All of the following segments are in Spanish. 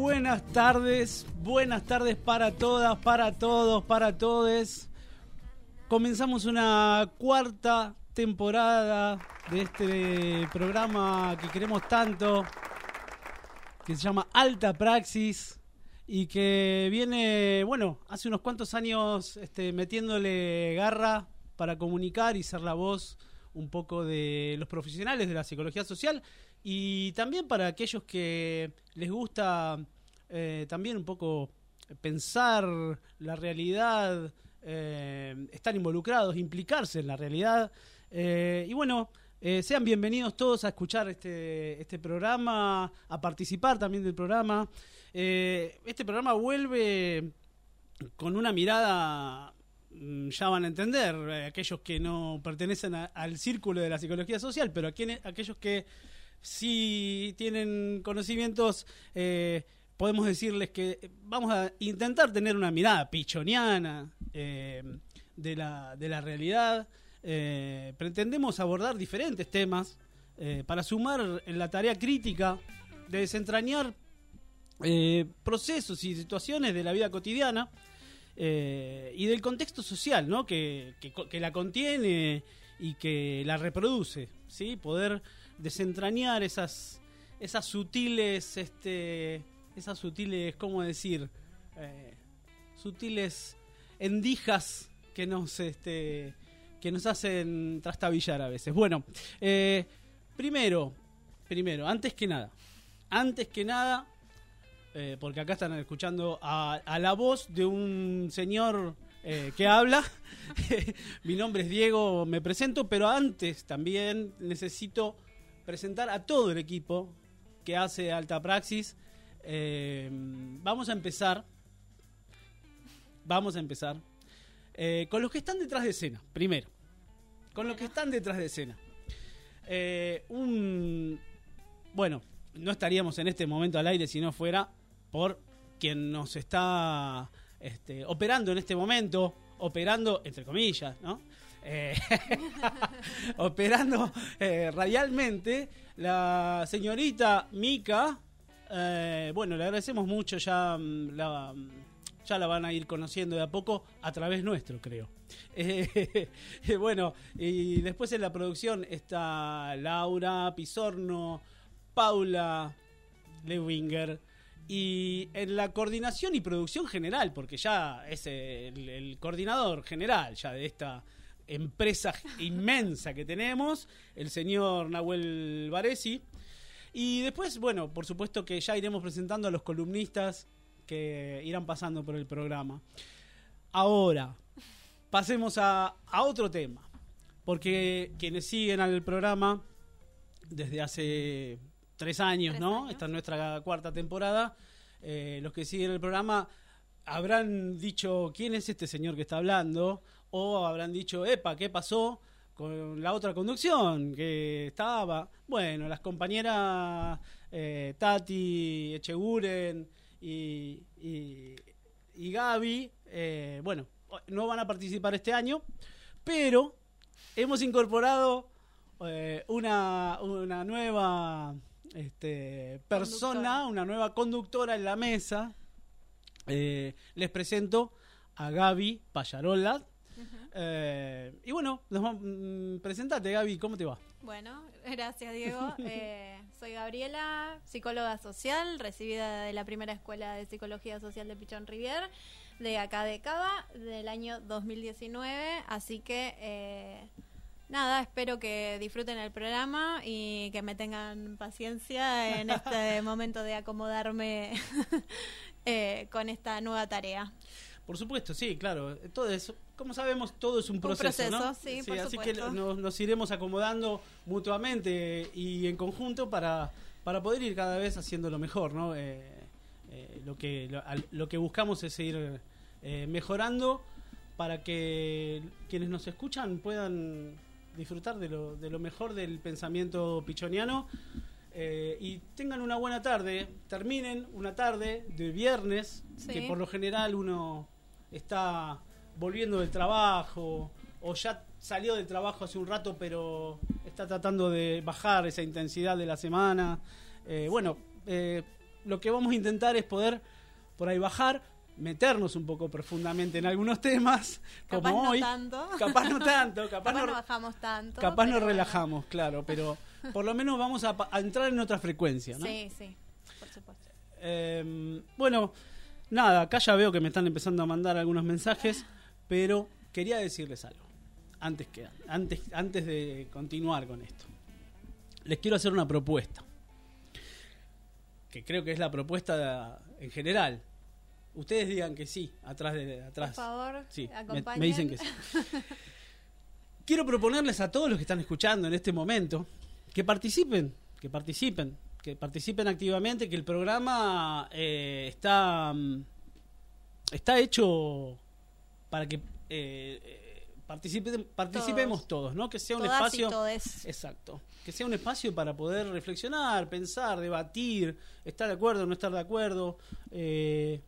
buenas tardes, buenas tardes para todas, para todos, para todes. Comenzamos una cuarta temporada de este programa que queremos tanto, que se llama Alta Praxis y que viene, bueno, hace unos cuantos años este, metiéndole garra para comunicar y ser la voz un poco de los profesionales de la psicología social y también para aquellos que les gusta eh, también un poco pensar la realidad, eh, estar involucrados, implicarse en la realidad. Eh, y bueno, sean bienvenidos todos a escuchar este, este programa, a participar también del programa. este programa vuelve con una mirada mm, ya van a entender, aquellos que no pertenecen al círculo de la psicología social, pero aquellos que si tienen conocimientos, podemos decirles que vamos a intentar tener una mirada pichoniana eh, de, la, de la realidad. Eh, pretendemos abordar diferentes temas para sumar en la tarea crítica de desentrañar procesos y situaciones de la vida cotidiana y del contexto social ¿no? que, que, la contiene y que la reproduce. ¿sí? Poder desentrañar esas, esas sutiles, este, esas sutiles, ¿cómo decir? Eh, sutiles endijas que nos, este, que nos hacen trastabillar a veces. Bueno, eh, primero, primero, antes que nada, antes que nada, eh, porque acá están escuchando a, a, la voz de un señor que habla. Mi nombre es Diego, me presento, pero antes también necesito presentar a todo el equipo que hace Alta Praxis. Eh, vamos a empezar. Vamos a empezar. Eh, con los que están detrás de escena, primero. Con los que están detrás de escena. Eh, un. Bueno, no estaríamos en este momento al aire si no fuera por quien nos está este, operando en este momento, operando entre comillas, ¿no? Operando radialmente, la señorita Mica. Eh, bueno, le agradecemos mucho, ya mm, la, mm, ya la van a ir conociendo de a poco a través nuestro, creo. bueno, y después en la producción está Laura Pisorno, Paula Lewinger. Y en la coordinación y producción general, porque ya es el coordinador general ya de esta empresa inmensa que tenemos, el señor Nahuel Varesi. Y después, bueno, por supuesto que ya iremos presentando a los columnistas que irán pasando por el programa. Ahora, pasemos a, otro tema, porque quienes siguen al programa desde hace tres años, ¿no? Esta es nuestra cuarta temporada. Eh, los que siguen el programa habrán dicho quién es este señor que está hablando o habrán dicho, epa, ¿qué pasó con la otra conducción que estaba? Bueno, las compañeras eh, Tati, Echeguren y, y, Gaby, eh, bueno, no van a participar este año, pero hemos incorporado eh, una, una nueva este, persona, una nueva conductora en la mesa. les presento a Gaby Payarola, eh, y bueno, mm, presentate Gaby, ¿cómo te va? Bueno, gracias Diego. Eh, soy Gabriela, psicóloga social, recibida de la primera escuela de psicología social de Pichón Rivier, de acá de Cava, del año 2019. Así que eh, nada, espero que disfruten el programa y que me tengan paciencia en este momento de acomodarme con esta nueva tarea. Por supuesto, sí, claro. Todo eso, como sabemos, todo es un proceso, ¿no? Sí, así que nos, iremos acomodando mutuamente y en conjunto para, para poder ir cada vez haciendo lo mejor, ¿no? Eh, eh, lo, que, lo, que buscamos es ir eh, mejorando para que quienes nos escuchan puedan disfrutar de lo, de lo mejor del pensamiento pichoniano y tengan una buena tarde, terminen una tarde de viernes, que por lo general uno está volviendo del trabajo o ya salió del trabajo hace un rato pero está tratando de bajar esa intensidad de la semana. Eh, bueno, eh, lo que vamos a intentar es poder por ahí bajar, meternos un poco profundamente en algunos temas, Capaz como no hoy. tanto. Capaz no tanto, capaz, Capaz no, no bajamos tanto. capaz bueno. relajamos, claro, pero por lo menos vamos a, a entrar en otra frecuencia, ¿no? Sí, sí, por supuesto. Eh, bueno, nada, acá ya veo que me están empezando a mandar algunos mensajes, pero quería decirles algo. Antes que antes antes de continuar con esto. Les quiero hacer una propuesta. Que creo que es la propuesta de- en general. Ustedes digan que sí, atrás de atrás. Por favor, Sí, me dicen que sí. Quiero proponerles a todos los que están escuchando en este momento que participen, que participen, que participen activamente, que el programa eh, está, mm, está hecho para que eh, eh, participen, participemos todos. ¿no? Que sea un Todas espacio... y todes. Exacto. Que sea un espacio para poder reflexionar, pensar, debatir, estar de acuerdo, no estar de acuerdo. eh,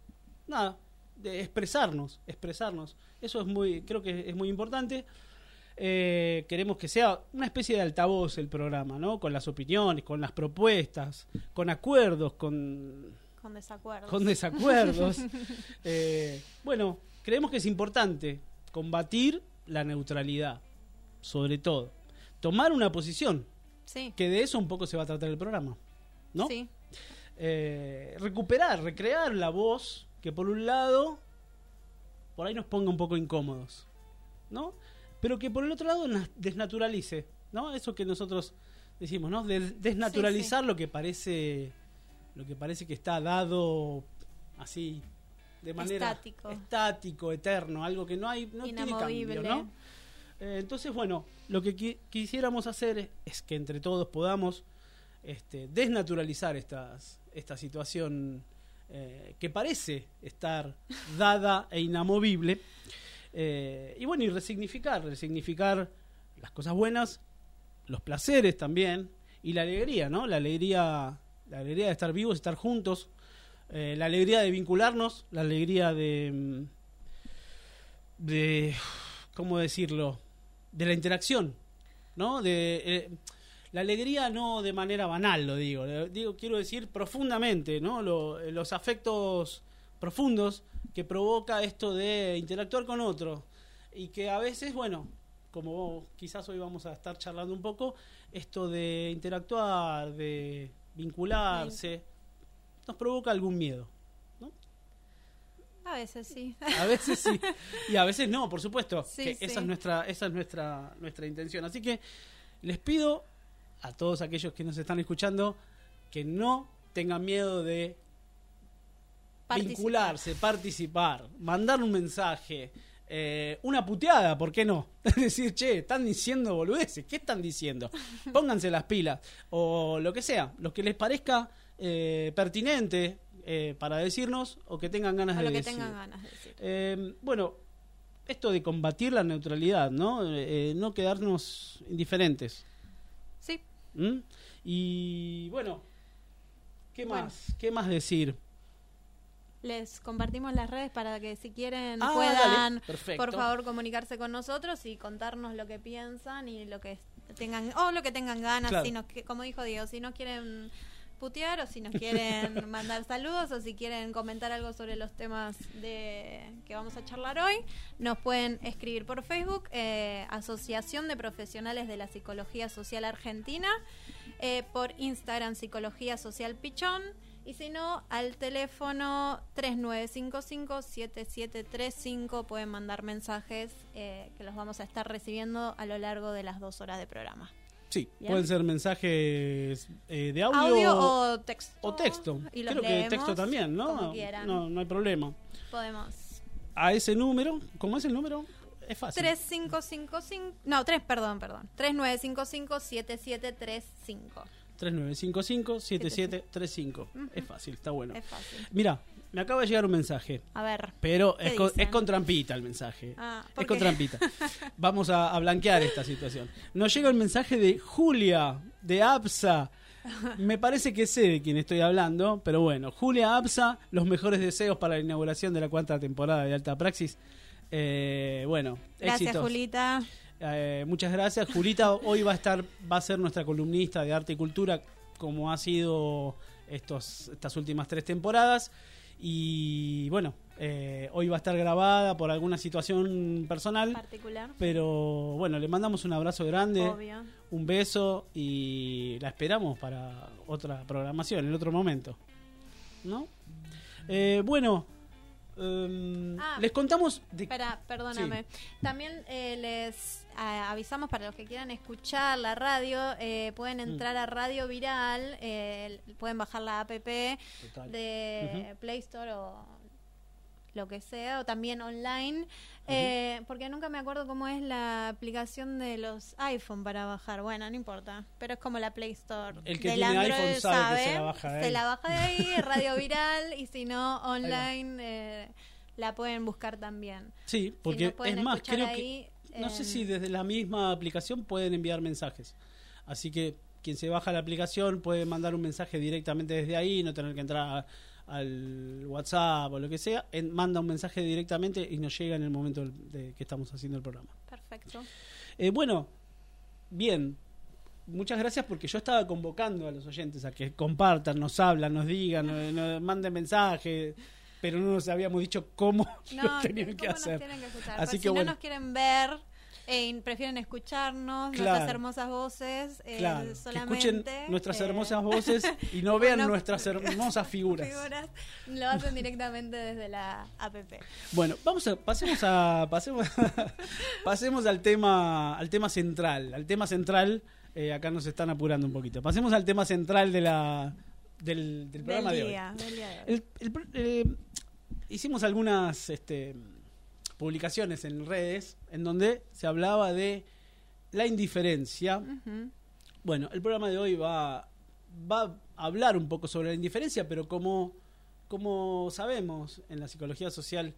nada, de expresarnos, expresarnos. Eso es muy, creo que es muy importante. Eh, queremos que sea una especie de altavoz el programa, ¿no? Con las opiniones, con las propuestas, con acuerdos, con, Con desacuerdos. con desacuerdos. Eh, bueno, creemos que es importante combatir la neutralidad, sobre todo. Tomar una posición, Sí. que de eso un poco se va a tratar el programa, ¿no? Sí. Eh, recuperar, recrear la voz que por un lado por ahí nos ponga un poco incómodos, ¿no? Pero que por el otro lado na- desnaturalice, ¿no? Eso que nosotros decimos, ¿no? De- desnaturalizar lo que parece lo que parece que está dado así de manera Estático. estático, eterno, algo que no hay no tiene Inamovible. cambio, ¿no? Eh, entonces, bueno, lo que qui- quisiéramos hacer es, es que entre todos podamos este, desnaturalizar estas, esta situación eh, que parece estar dada e inamovible. Eh, y bueno, y resignificar, resignificar las cosas buenas, los placeres también, y la alegría, ¿no? La alegría, la alegría de estar vivos, estar juntos, eh, la alegría de vincularnos, la alegría de, mm, de, ¿cómo decirlo? De la interacción, ¿no? De eh, la alegría no de manera banal, lo digo, digo quiero decir profundamente, ¿no? Eh, los afectos profundos que provoca esto de interactuar con otro y que a veces, bueno, como quizás hoy vamos a estar charlando un poco, esto de interactuar, de vincularse, nos provoca algún miedo. A veces sí. A veces sí y a veces no, por supuesto. Sí, que sí. Esa es nuestra, esa es nuestra, nuestra intención. Así que les pido a todos aquellos que nos están escuchando que no tengan miedo de Participar. vincularse, participar, mandar un mensaje, eh, una puteada, ¿por qué no? Es decir, che, están diciendo boludeces, ¿qué están diciendo? Pónganse las pilas, o lo que sea, lo que les parezca eh, pertinente eh, para decirnos o que tengan ganas de lo que decir. tengan ganas de decir. Eh, bueno, esto de combatir la neutralidad, ¿no? Eh, no quedarnos indiferentes. Sí. ¿Mm? Y bueno, ¿qué Bueno. más? ¿Qué más decir? Les compartimos las redes para que si quieren Ah, puedan, por favor, comunicarse con nosotros y contarnos lo que piensan y lo que tengan, o lo que tengan ganas, Claro. si nos, como dijo Diego, si no quieren putear o si nos quieren mandar saludos o si quieren comentar algo sobre los temas de que vamos a charlar hoy, nos pueden escribir por Facebook, eh, Asociación de Profesionales de la Psicología Social Argentina, eh, por Instagram Psicología Social Pichón y si no, al teléfono 3955-7735 pueden mandar mensajes eh, que los vamos a estar recibiendo a lo largo de las dos horas de programa. Sí, Bien. pueden ser mensajes eh, de audio, Audio o texto. o texto. Y Creo que texto también, ¿no? Como quieran. No, no hay problema. Podemos. A ese número, ¿cómo es el número? Es fácil. 3555. No, 3, perdón, perdón. 3955-7735. 3955-7735. Es fácil, está bueno. Es fácil. Mira, me acaba de llegar un mensaje. A ver. Pero ¿Qué es con, es con trampita el mensaje. Ah, ¿por es con trampita. Vamos a, a blanquear esta situación. Nos llega el mensaje de Julia, de APSA. Me parece que sé de quién estoy hablando, pero bueno, Julia APSA, los mejores deseos para la inauguración de la cuarta temporada de Alta Praxis. Eh, bueno, Gracias, éxitos. Julita. Eh, muchas gracias. Julita hoy va a estar, va a ser nuestra columnista de arte y cultura como ha sido estos, estas últimas tres temporadas. Y bueno, eh, hoy va a estar grabada por alguna situación personal. Particular. Pero bueno, le mandamos un abrazo grande, Obvio. un beso y la esperamos para otra programación, en otro momento. ¿No? Eh, bueno, em, Ah. les contamos de Espera, perdóname. También eh, les avisamos para los que quieran escuchar la radio, eh, pueden Mm. entrar a Radio Viral, eh, pueden bajar la app Total. de Play Store o lo que sea, o también online, eh, porque nunca me acuerdo cómo es la aplicación de los iPhone para bajar. Bueno, no importa, pero es como la Play Store. El que del tiene Android iPhone sabe que se la baja de Se ahí. la baja de ahí, Radio Viral, y si no, online, eh, la pueden buscar también. Sí, porque es más, creo que no sé si desde la misma aplicación pueden enviar mensajes. Así que quien se baja la aplicación puede mandar un mensaje directamente desde ahí, no tener que entrar a- al WhatsApp o lo que sea, en- manda un mensaje directamente y nos llega en el momento de que estamos haciendo el programa. Perfecto. Eh, bueno, bien. Muchas gracias porque yo estaba convocando a los oyentes a que compartan, nos hablan, nos digan, nos, nos manden mensajes, pero no nos habíamos dicho cómo No, lo tenían que ¿cómo nos hacer. tienen que escuchar? Así Pues que si bueno. no nos quieren ver eh, prefieren escucharnos, Claro. nuestras hermosas voces, eh, Claro, que solamente, escuchen nuestras eh, hermosas voces y no vean bueno, nuestras hermosas figuras. figuras, lo hacen directamente desde la app. Bueno, vamos a pasemos a pasemos pasemos al tema al tema central, al tema central. acá nos están apurando un poquito. Pasemos al tema central de la del, del programa del de hoy. día, del día de hoy. El- el eh, hicimos algunas este, publicaciones en redes en donde se hablaba de la indiferencia. Bueno, el programa de hoy va, va a hablar un poco sobre la indiferencia, pero como, como sabemos en la psicología social,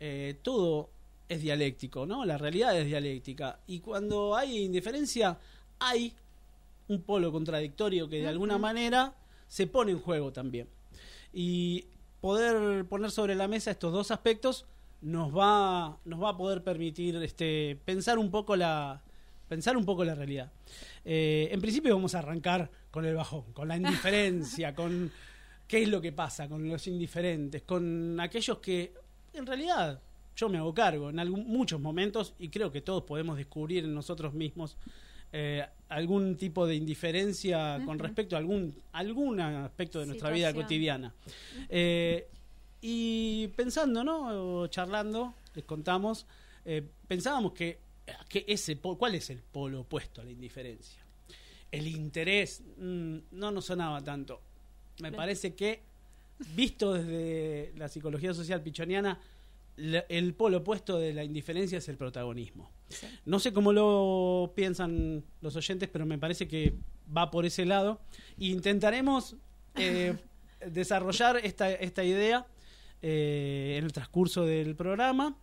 eh, todo es dialéctico, ¿no? La realidad es dialéctica. Y cuando hay indiferencia, hay un polo contradictorio que de alguna manera se pone en juego también. Y poder poner sobre la mesa estos dos aspectos nos va, nos va a poder permitir este, pensar un poco la pensar un poco la realidad. Eh, en principio vamos a arrancar con el bajón, con la indiferencia, con qué es lo que pasa con los indiferentes, con aquellos que en realidad yo me hago cargo en algún, muchos momentos y creo que todos podemos descubrir en nosotros mismos eh, algún tipo de indiferencia con respecto a algún, algún aspecto de nuestra vida cotidiana. Eh, y pensando, ¿no? O charlando, les contamos, eh, pensábamos que, que ese ¿cuál es el polo opuesto a la indiferencia? El interés mm, no nos sonaba tanto. Me parece que, visto desde la psicología social pichoniana, el polo opuesto de la indiferencia es el protagonismo. Sí. No sé cómo lo piensan los oyentes, pero me parece que va por ese lado. Intentaremos eh, desarrollar esta, esta idea eh, en el transcurso del programa.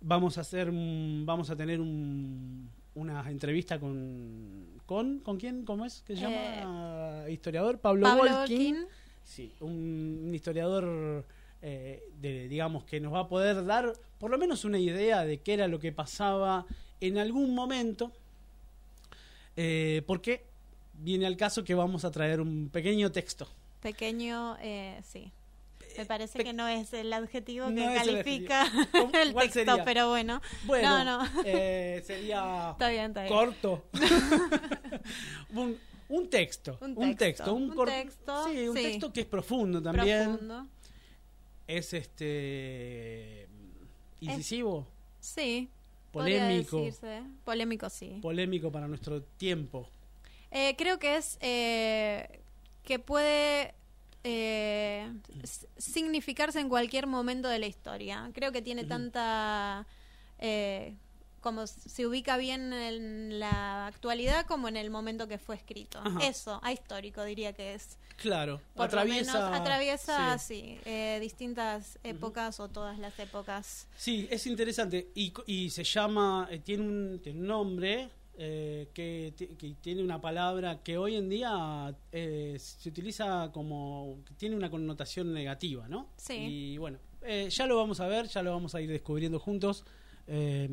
Vamos a hacer, vamos a tener un- una entrevista con, con, ¿con quién? ¿Cómo es? ¿Qué se llama? Historiador Pablo, Pablo Volkin. Volkin. Sí, un, un historiador, eh, de, digamos, que nos va a poder dar por lo menos una idea de qué era lo que pasaba en algún momento, eh, porque viene al caso que vamos a traer un pequeño texto. Pequeño, eh, sí. Me parece pe- que no es el adjetivo No que el califica ¿Cómo- el cuál texto, sería? pero bueno. Bueno, No, no. eh, sería Está bien, está bien. corto. un, un texto, Un un texto, un, texto, sí, un sí. texto que es profundo también. Profundo. Es este incisivo, Sí. polémico, decirse. Polémico, sí. polémico para nuestro tiempo. Eh, creo que es eh, que puede eh, significarse en cualquier momento de la historia. Creo que tiene tanta... como se ubica bien en la actualidad como en el momento que fue escrito. Ajá. Eso, ahistórico diría que es. Claro, Por atraviesa, lo menos atraviesa, sí. sí, eh, distintas épocas o todas las épocas. Sí, es interesante y, y se llama, eh, tiene, un, tiene un nombre eh, que, que tiene una palabra que hoy en día eh, se utiliza como, que tiene una connotación negativa, ¿no? Sí. Y bueno, eh, ya lo vamos a ver, ya lo vamos a ir descubriendo juntos. eh,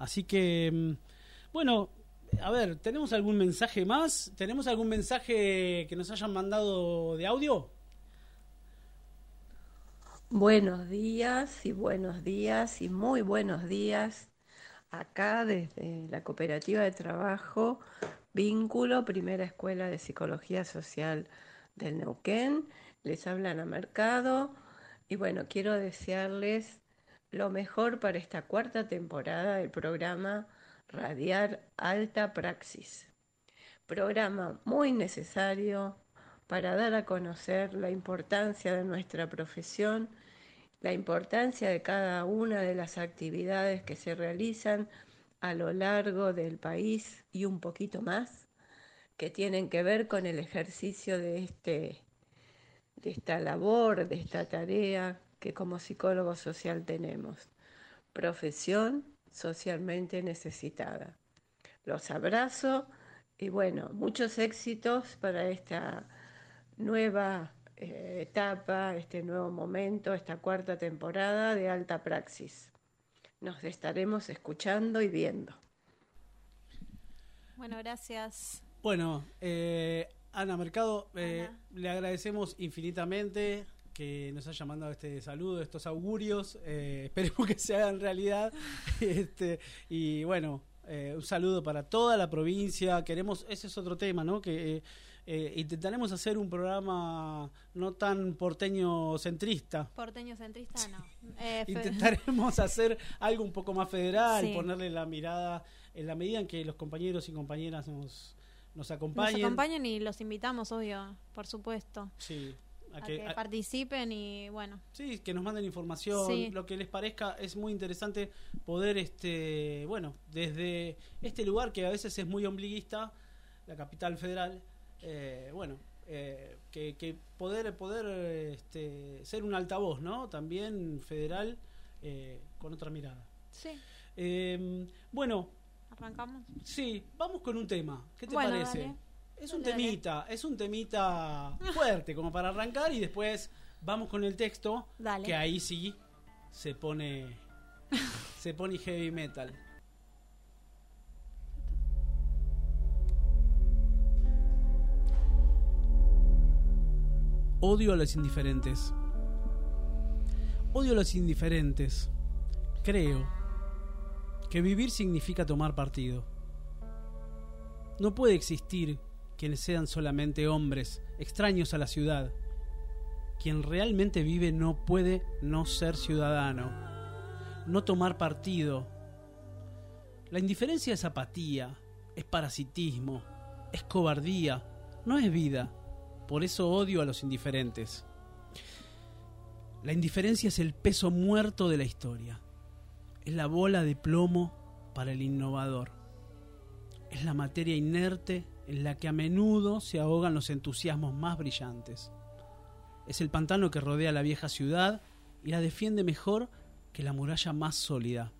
así que, mm, bueno, a ver, ¿tenemos algún mensaje más? ¿Tenemos algún mensaje que nos hayan mandado de audio? Buenos días y buenos días y muy buenos días acá desde la cooperativa de trabajo Vínculo, primera escuela de psicología social del Neuquén. Les hablan a Mercado y bueno, quiero desearles lo mejor para esta cuarta temporada del programa Radiar Alta Praxis. Programa muy necesario para dar a conocer la importancia de nuestra profesión, la importancia de cada una de las actividades que se realizan a lo largo del país y un poquito más, que tienen que ver con el ejercicio de, este, de esta labor, de esta tarea que como psicólogo social tenemos. Profesión socialmente necesitada. Los abrazo y bueno, muchos éxitos para esta nueva eh, etapa, este nuevo momento, esta cuarta temporada de Alta Praxis. Nos estaremos escuchando y viendo. Bueno, gracias. Bueno, eh, Ana Mercado, eh, le agradecemos infinitamente que nos haya mandado este saludo, estos augurios. Eh, esperemos que se hagan realidad. este, y bueno, eh, un saludo para toda la provincia. Queremos, ese es otro tema, ¿no? Que eh, intentaremos hacer un programa no tan porteño centrista. Porteño centrista, no. intentaremos hacer algo un poco más federal, ponerle la mirada en la medida en que los compañeros y compañeras nos, nos acompañen. Nos acompañen y los invitamos, obvio, por supuesto. Sí a, que, participen y bueno. Sí, que nos manden información, lo que les parezca. Es muy interesante poder, este bueno, desde este lugar que a veces es muy ombliguista, la capital federal, eh, bueno, eh, que, poder poder este, ser un altavoz, ¿no? También federal eh, con otra mirada. Sí. Em, bueno. ¿Arrancamos? Sí, vamos con un tema. ¿Qué te parece? Es un temita, es un temita fuerte como para arrancar y después vamos con el texto que ahí sí se pone se pone heavy metal. Odio a los indiferentes. Odio a los indiferentes. Creo que vivir significa tomar partido. No puede existir quienes sean solamente hombres, extraños a la ciudad. Quien realmente vive no puede no ser ciudadano, no tomar partido. La indiferencia es apatía, es parasitismo, es cobardía, no es vida. Por eso odio a los indiferentes. La indiferencia es el peso muerto de la historia. Es la bola de plomo para el innovador. Es la materia inerte en la que a menudo se ahogan los entusiasmos más brillantes. Es el pantano que rodea la vieja ciudad y la defiende mejor que la muralla más sólida.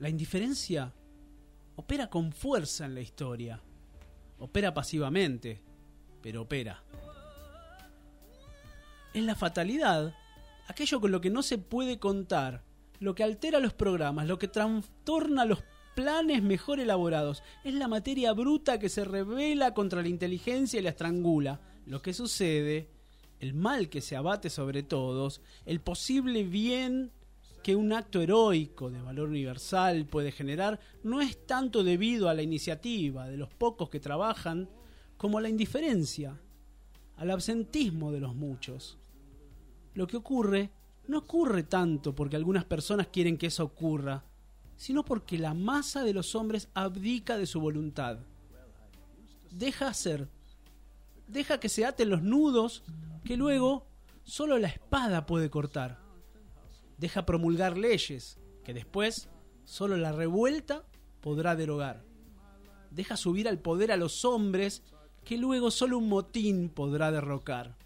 La indiferencia opera con fuerza en la historia. Opera pasivamente, pero opera. Es la fatalidad, aquello con lo que no se puede contar, lo que altera los programas, lo que trastorna los planes mejor elaborados. Es la materia bruta que se revela contra la inteligencia y la estrangula. Lo que sucede, el mal que se abate sobre todos, el posible bien que un acto heroico de valor universal puede generar, no es tanto debido a la iniciativa de los pocos que trabajan, como a la indiferencia, al absentismo de los muchos. Lo que ocurre no ocurre tanto porque algunas personas quieren que eso ocurra, sino porque la masa de los hombres abdica de su voluntad. Deja hacer, deja que se aten los nudos que luego solo la espada puede cortar. Deja promulgar leyes que después solo la revuelta podrá derogar. Deja subir al poder a los hombres que luego solo un motín podrá derrocar.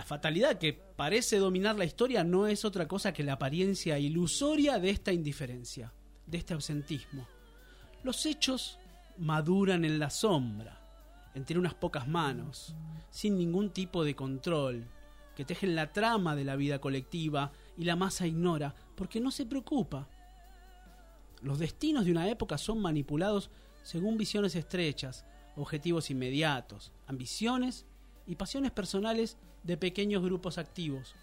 La fatalidad que parece dominar la historia no es otra cosa que la apariencia ilusoria de esta indiferencia, de este ausentismo. Los hechos maduran en la sombra, entre unas pocas manos, sin ningún tipo de control, que tejen la trama de la vida colectiva y la masa ignora porque no se preocupa. Los destinos de una época son manipulados según visiones estrechas, objetivos inmediatos, ambiciones y pasiones personales de pequeños grupos activos.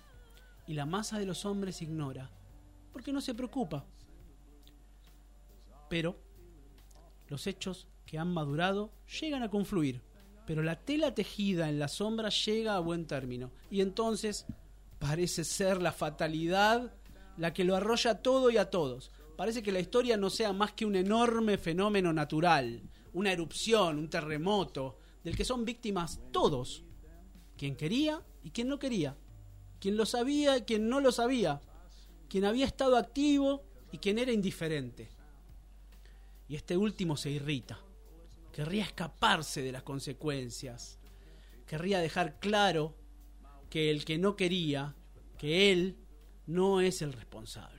Y la masa de los hombres ignora, porque no se preocupa. Pero los hechos que han madurado llegan a confluir, pero la tela tejida en la sombra llega a buen término, y entonces parece ser la fatalidad la que lo arrolla todo y a todos. Parece que la historia no sea más que un enorme fenómeno natural, una erupción, un terremoto, del que son víctimas todos, quien quería y quien no quería, quien lo sabía y quien no lo sabía, quien había estado activo y quien era indiferente. Y este último se irrita, querría escaparse de las consecuencias, querría dejar claro que el que no quería, que él no es el responsable.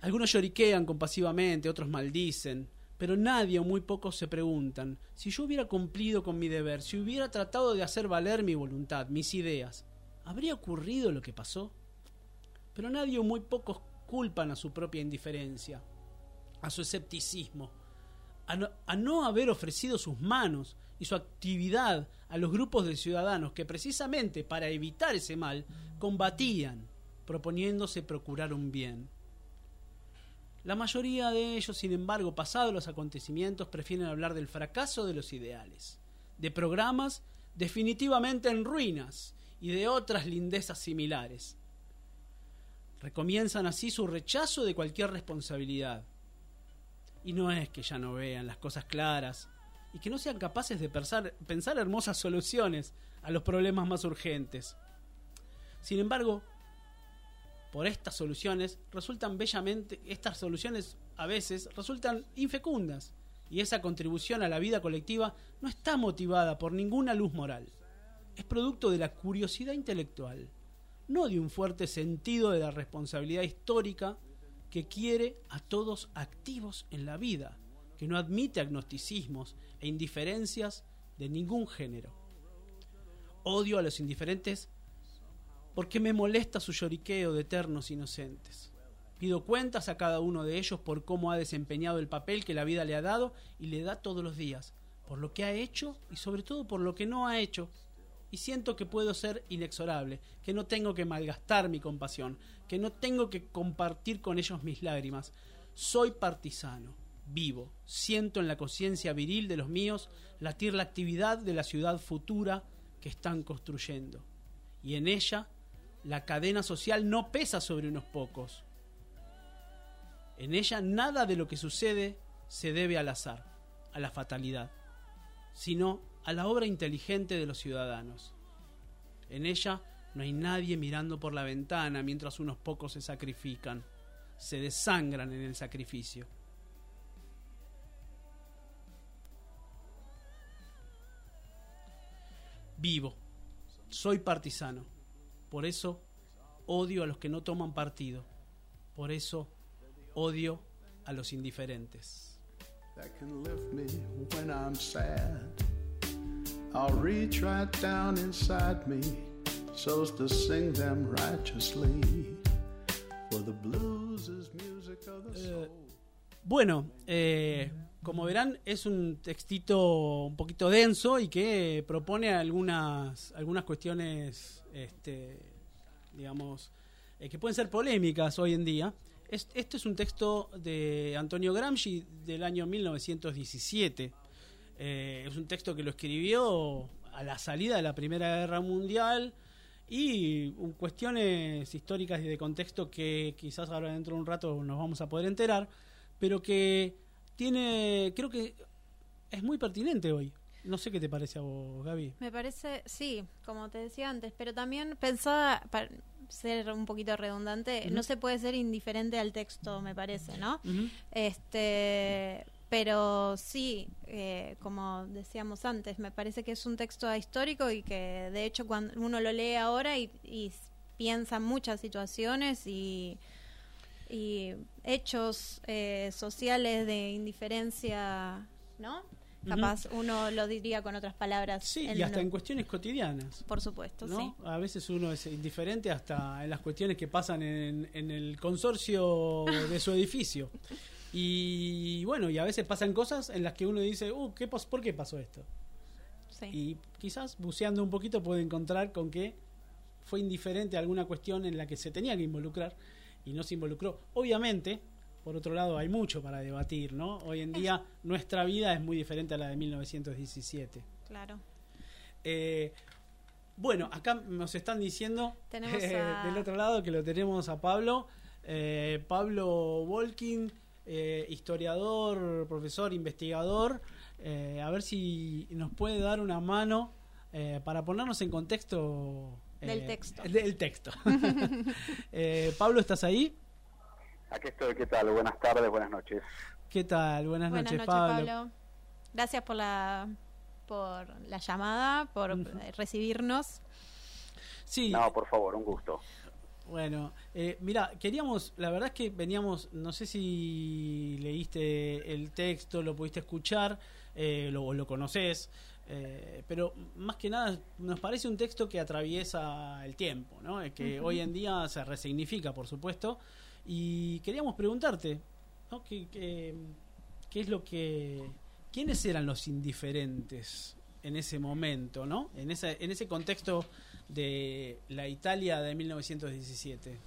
Algunos lloriquean compasivamente, otros maldicen, pero nadie o muy pocos se preguntan si yo hubiera cumplido con mi deber, si hubiera tratado de hacer valer mi voluntad, mis ideas, ¿habría ocurrido lo que pasó? Pero nadie o muy pocos culpan a su propia indiferencia, a su escepticismo, a no, a no haber ofrecido sus manos y su actividad a los grupos de ciudadanos que precisamente para evitar ese mal combatían, proponiéndose procurar un bien. La mayoría de ellos, sin embargo, pasados los acontecimientos, prefieren hablar del fracaso de los ideales, de programas definitivamente en ruinas y de otras lindezas similares. Recomienzan así su rechazo de cualquier responsabilidad. Y no es que ya no vean las cosas claras y que no sean capaces de pensar, pensar hermosas soluciones a los problemas más urgentes. Sin embargo, por estas soluciones resultan bellamente, estas soluciones a veces resultan infecundas y esa contribución a la vida colectiva no está motivada por ninguna luz moral. Es producto de la curiosidad intelectual, no de un fuerte sentido de la responsabilidad histórica que quiere a todos activos en la vida, que no admite agnosticismos e indiferencias de ningún género. Odio a los indiferentes porque me molesta su lloriqueo de eternos inocentes. Pido cuentas a cada uno de ellos por cómo ha desempeñado el papel que la vida le ha dado y le da todos los días, por lo que ha hecho y sobre todo por lo que no ha hecho. Y siento que puedo ser inexorable, que no tengo que malgastar mi compasión, que no tengo que compartir con ellos mis lágrimas. Soy partisano, vivo, siento en la conciencia viril de los míos latir la actividad de la ciudad futura que están construyendo. Y en ella la cadena social no pesa sobre unos pocos. En ella nada de lo que sucede se debe al azar, a la fatalidad, sino a la obra inteligente de los ciudadanos. En ella no hay nadie mirando por la ventana mientras unos pocos se sacrifican, se desangran en el sacrificio. Vivo, soy partisano por eso odio a los que no toman partido. Por eso odio a los indiferentes. bueno, eh, como verán, es un textito un poquito denso y que propone algunas, algunas cuestiones este, digamos, eh, que pueden ser polémicas hoy en día. este es un texto de Antonio Gramsci del año 1917. Eh, es un texto que lo escribió a la salida de la Primera Guerra Mundial y cuestiones históricas y de contexto que quizás ahora dentro de un rato nos vamos a poder enterar, pero que tiene, creo que es muy pertinente hoy. No sé qué te parece a vos, Gaby. Me parece, sí, como te decía antes, pero también pensaba, para ser un poquito redundante, no se puede ser indiferente al texto, me parece, ¿no? Este, pero sí, eh, como decíamos antes, me parece que es un texto histórico y que de hecho cuando uno lo lee ahora y, piensa en muchas situaciones y, y hechos eh, sociales de indiferencia, ¿no? Capaz uno lo diría con otras palabras. Sí, y hasta en cuestiones cotidianas. Por supuesto, ¿no? sí. A veces uno es indiferente hasta en las cuestiones que pasan en, en el consorcio de su edificio. Y bueno, y a veces pasan cosas en las que uno dice, uh, ¿qué ¿por qué pasó esto? Sí. Y quizás buceando un poquito puede encontrar con que fue indiferente a alguna cuestión en la que se tenía que involucrar y no se involucró. Obviamente, por otro lado, hay mucho para debatir, ¿no? Hoy en día nuestra vida es muy diferente a la de 1917. Claro. Eh, bueno, acá nos están diciendo eh, a- del otro lado que lo tenemos a Pablo. Eh, Pablo Volkin, eh, historiador, profesor, investigador. A ver si nos puede dar una mano para ponernos en contexto eh, Del texto. Del texto. Eh, Pablo, ¿estás ahí? Aquí estoy, ¿qué tal? Buenas tardes, buenas noches. ¿Qué tal? Buenas, Buenas noches, noches, Pablo. Pablo. Gracias por la por la llamada, por eh, recibirnos. Sí, No, por favor, un gusto. Bueno, eh, mira, queríamos, la verdad es que veníamos, no sé si leíste el texto, lo pudiste escuchar, eh, lo conoces, eh, pero más que nada nos parece un texto que atraviesa el tiempo, ¿no? Que hoy en día se resignifica, por supuesto, y queríamos preguntarte, ¿no? ¿Qué, qué, qué es lo que, quiénes eran los indiferentes en ese momento, ¿no? En ese, en ese contexto de la Italia de 1917.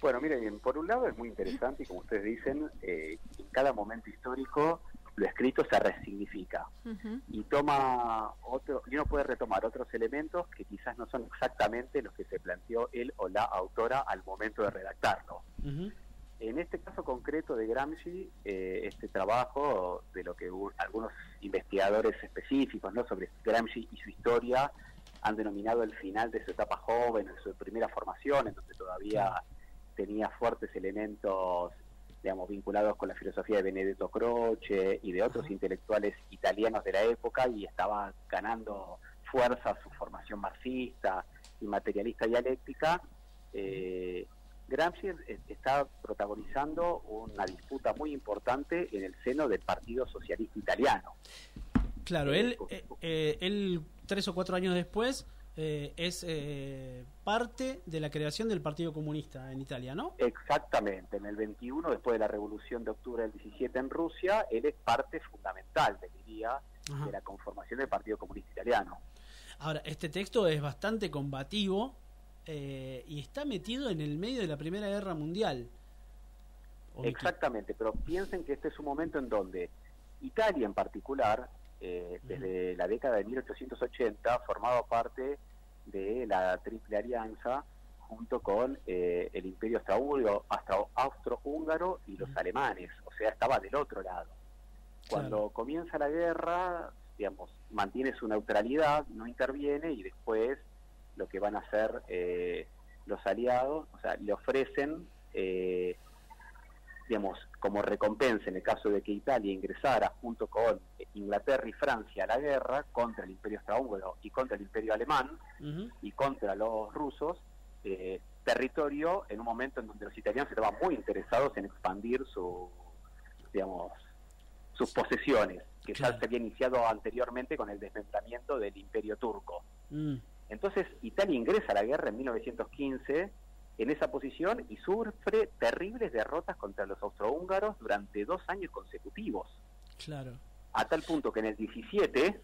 Bueno, miren, por un lado es muy interesante y como ustedes dicen, eh, en cada momento histórico lo escrito se resignifica y toma otro, y uno puede retomar otros elementos que quizás no son exactamente los que se planteó él o la autora al momento de redactarlo. En este caso concreto de Gramsci, eh, este trabajo de lo que algunos investigadores específicos ¿no? sobre Gramsci y su historia han denominado el final de su etapa joven, de su primera formación, en donde todavía tenía fuertes elementos digamos, vinculados con la filosofía de Benedetto Croce y de otros intelectuales italianos de la época y estaba ganando fuerza su formación marxista y materialista dialéctica. Eh, Gramsci es- está protagonizando una disputa muy importante en el seno del Partido Socialista Italiano. Claro, él, eh, eh, él tres o cuatro años después eh, es eh, parte de la creación del Partido Comunista en Italia, ¿no? Exactamente, en el 21, después de la revolución de octubre del 17 en Rusia, él es parte fundamental, te diría, Ajá. de la conformación del Partido Comunista Italiano. Ahora, este texto es bastante combativo eh, y está metido en el medio de la Primera Guerra Mundial. ¿O me equi- Exactamente, pero piensen que este es un momento en donde Italia en particular, eh, desde la década de 1880, formaba parte de la Triple Alianza junto con eh, el Imperio Austrohúngaro, austro- austrohúngaro y los alemanes, o sea, estaba del otro lado. Cuando Claro. comienza la guerra, digamos, mantiene su neutralidad, no interviene y después lo que van a hacer eh, los aliados, o sea, le ofrecen, eh, digamos, como recompensa en el caso de que Italia ingresara junto con Inglaterra y Francia a la guerra contra el Imperio Austrohúngaro y contra el Imperio Alemán y contra los rusos, eh, territorio en un momento en donde los italianos estaban muy interesados en expandir su, digamos, sus posesiones, que Claro. ya se había iniciado anteriormente con el desmembramiento del Imperio Turco. Mm, Entonces Italia ingresa a la guerra en 1915 en esa posición y sufre terribles derrotas contra los austrohúngaros durante dos años consecutivos, claro. a tal punto que en el 17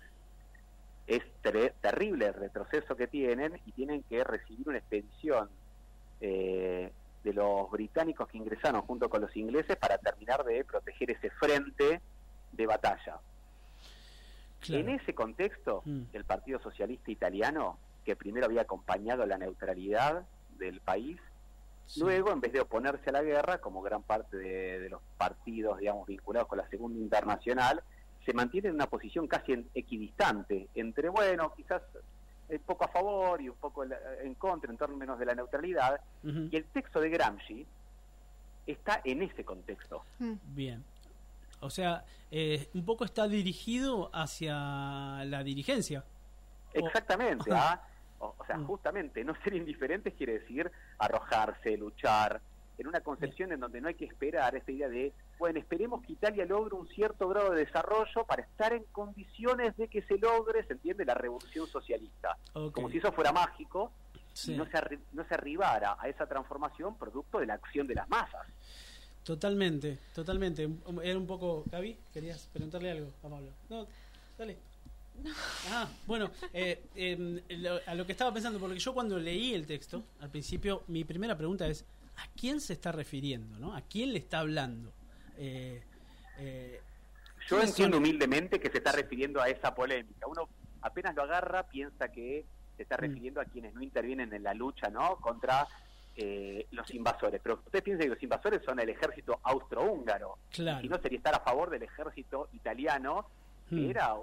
es ter- terrible el retroceso que tienen y tienen que recibir una expedición eh, de los británicos que ingresaron junto con los ingleses para terminar de proteger ese frente de batalla. claro. En ese contexto, Mm. el Partido Socialista Italiano, que primero había acompañado la neutralidad del país, Sí. luego, en vez de oponerse a la guerra, como gran parte de, de los partidos, digamos, vinculados con la Segunda Internacional, se mantiene en una posición casi en- equidistante entre, bueno, quizás un poco a favor y un poco en en contra en términos de la neutralidad, y el texto de Gramsci está en ese contexto. Mm. Bien. O sea, eh, un poco está dirigido hacia la dirigencia. Exactamente. ¿ah? O, o sea, Mm. justamente no ser indiferentes quiere decir arrojarse, luchar, en una concepción en donde no hay que esperar esta idea de bueno, esperemos que Italia logre un cierto grado de desarrollo para estar en condiciones de que se logre, se entiende, la revolución socialista. Como si eso fuera mágico y no se, no se arribara a esa transformación producto de la acción de las masas. Totalmente, totalmente. Era un poco... Gaby, ¿querías preguntarle algo a Pablo? No, dale. Ah, bueno, eh, em, a lo que estaba pensando, porque yo cuando leí el texto, al principio, mi primera pregunta es, ¿a quién se está refiriendo? ¿no? ¿A quién le está hablando? Eh, eh, yo entiendo humildemente que se está refiriendo a esa polémica. Uno apenas lo agarra, piensa que se está mm. refiriendo a quienes no intervienen en la lucha no contra eh, los invasores. Pero usted piensa que los invasores son el ejército austrohúngaro. Claro. Si no, sería estar a favor del ejército italiano, que mm. era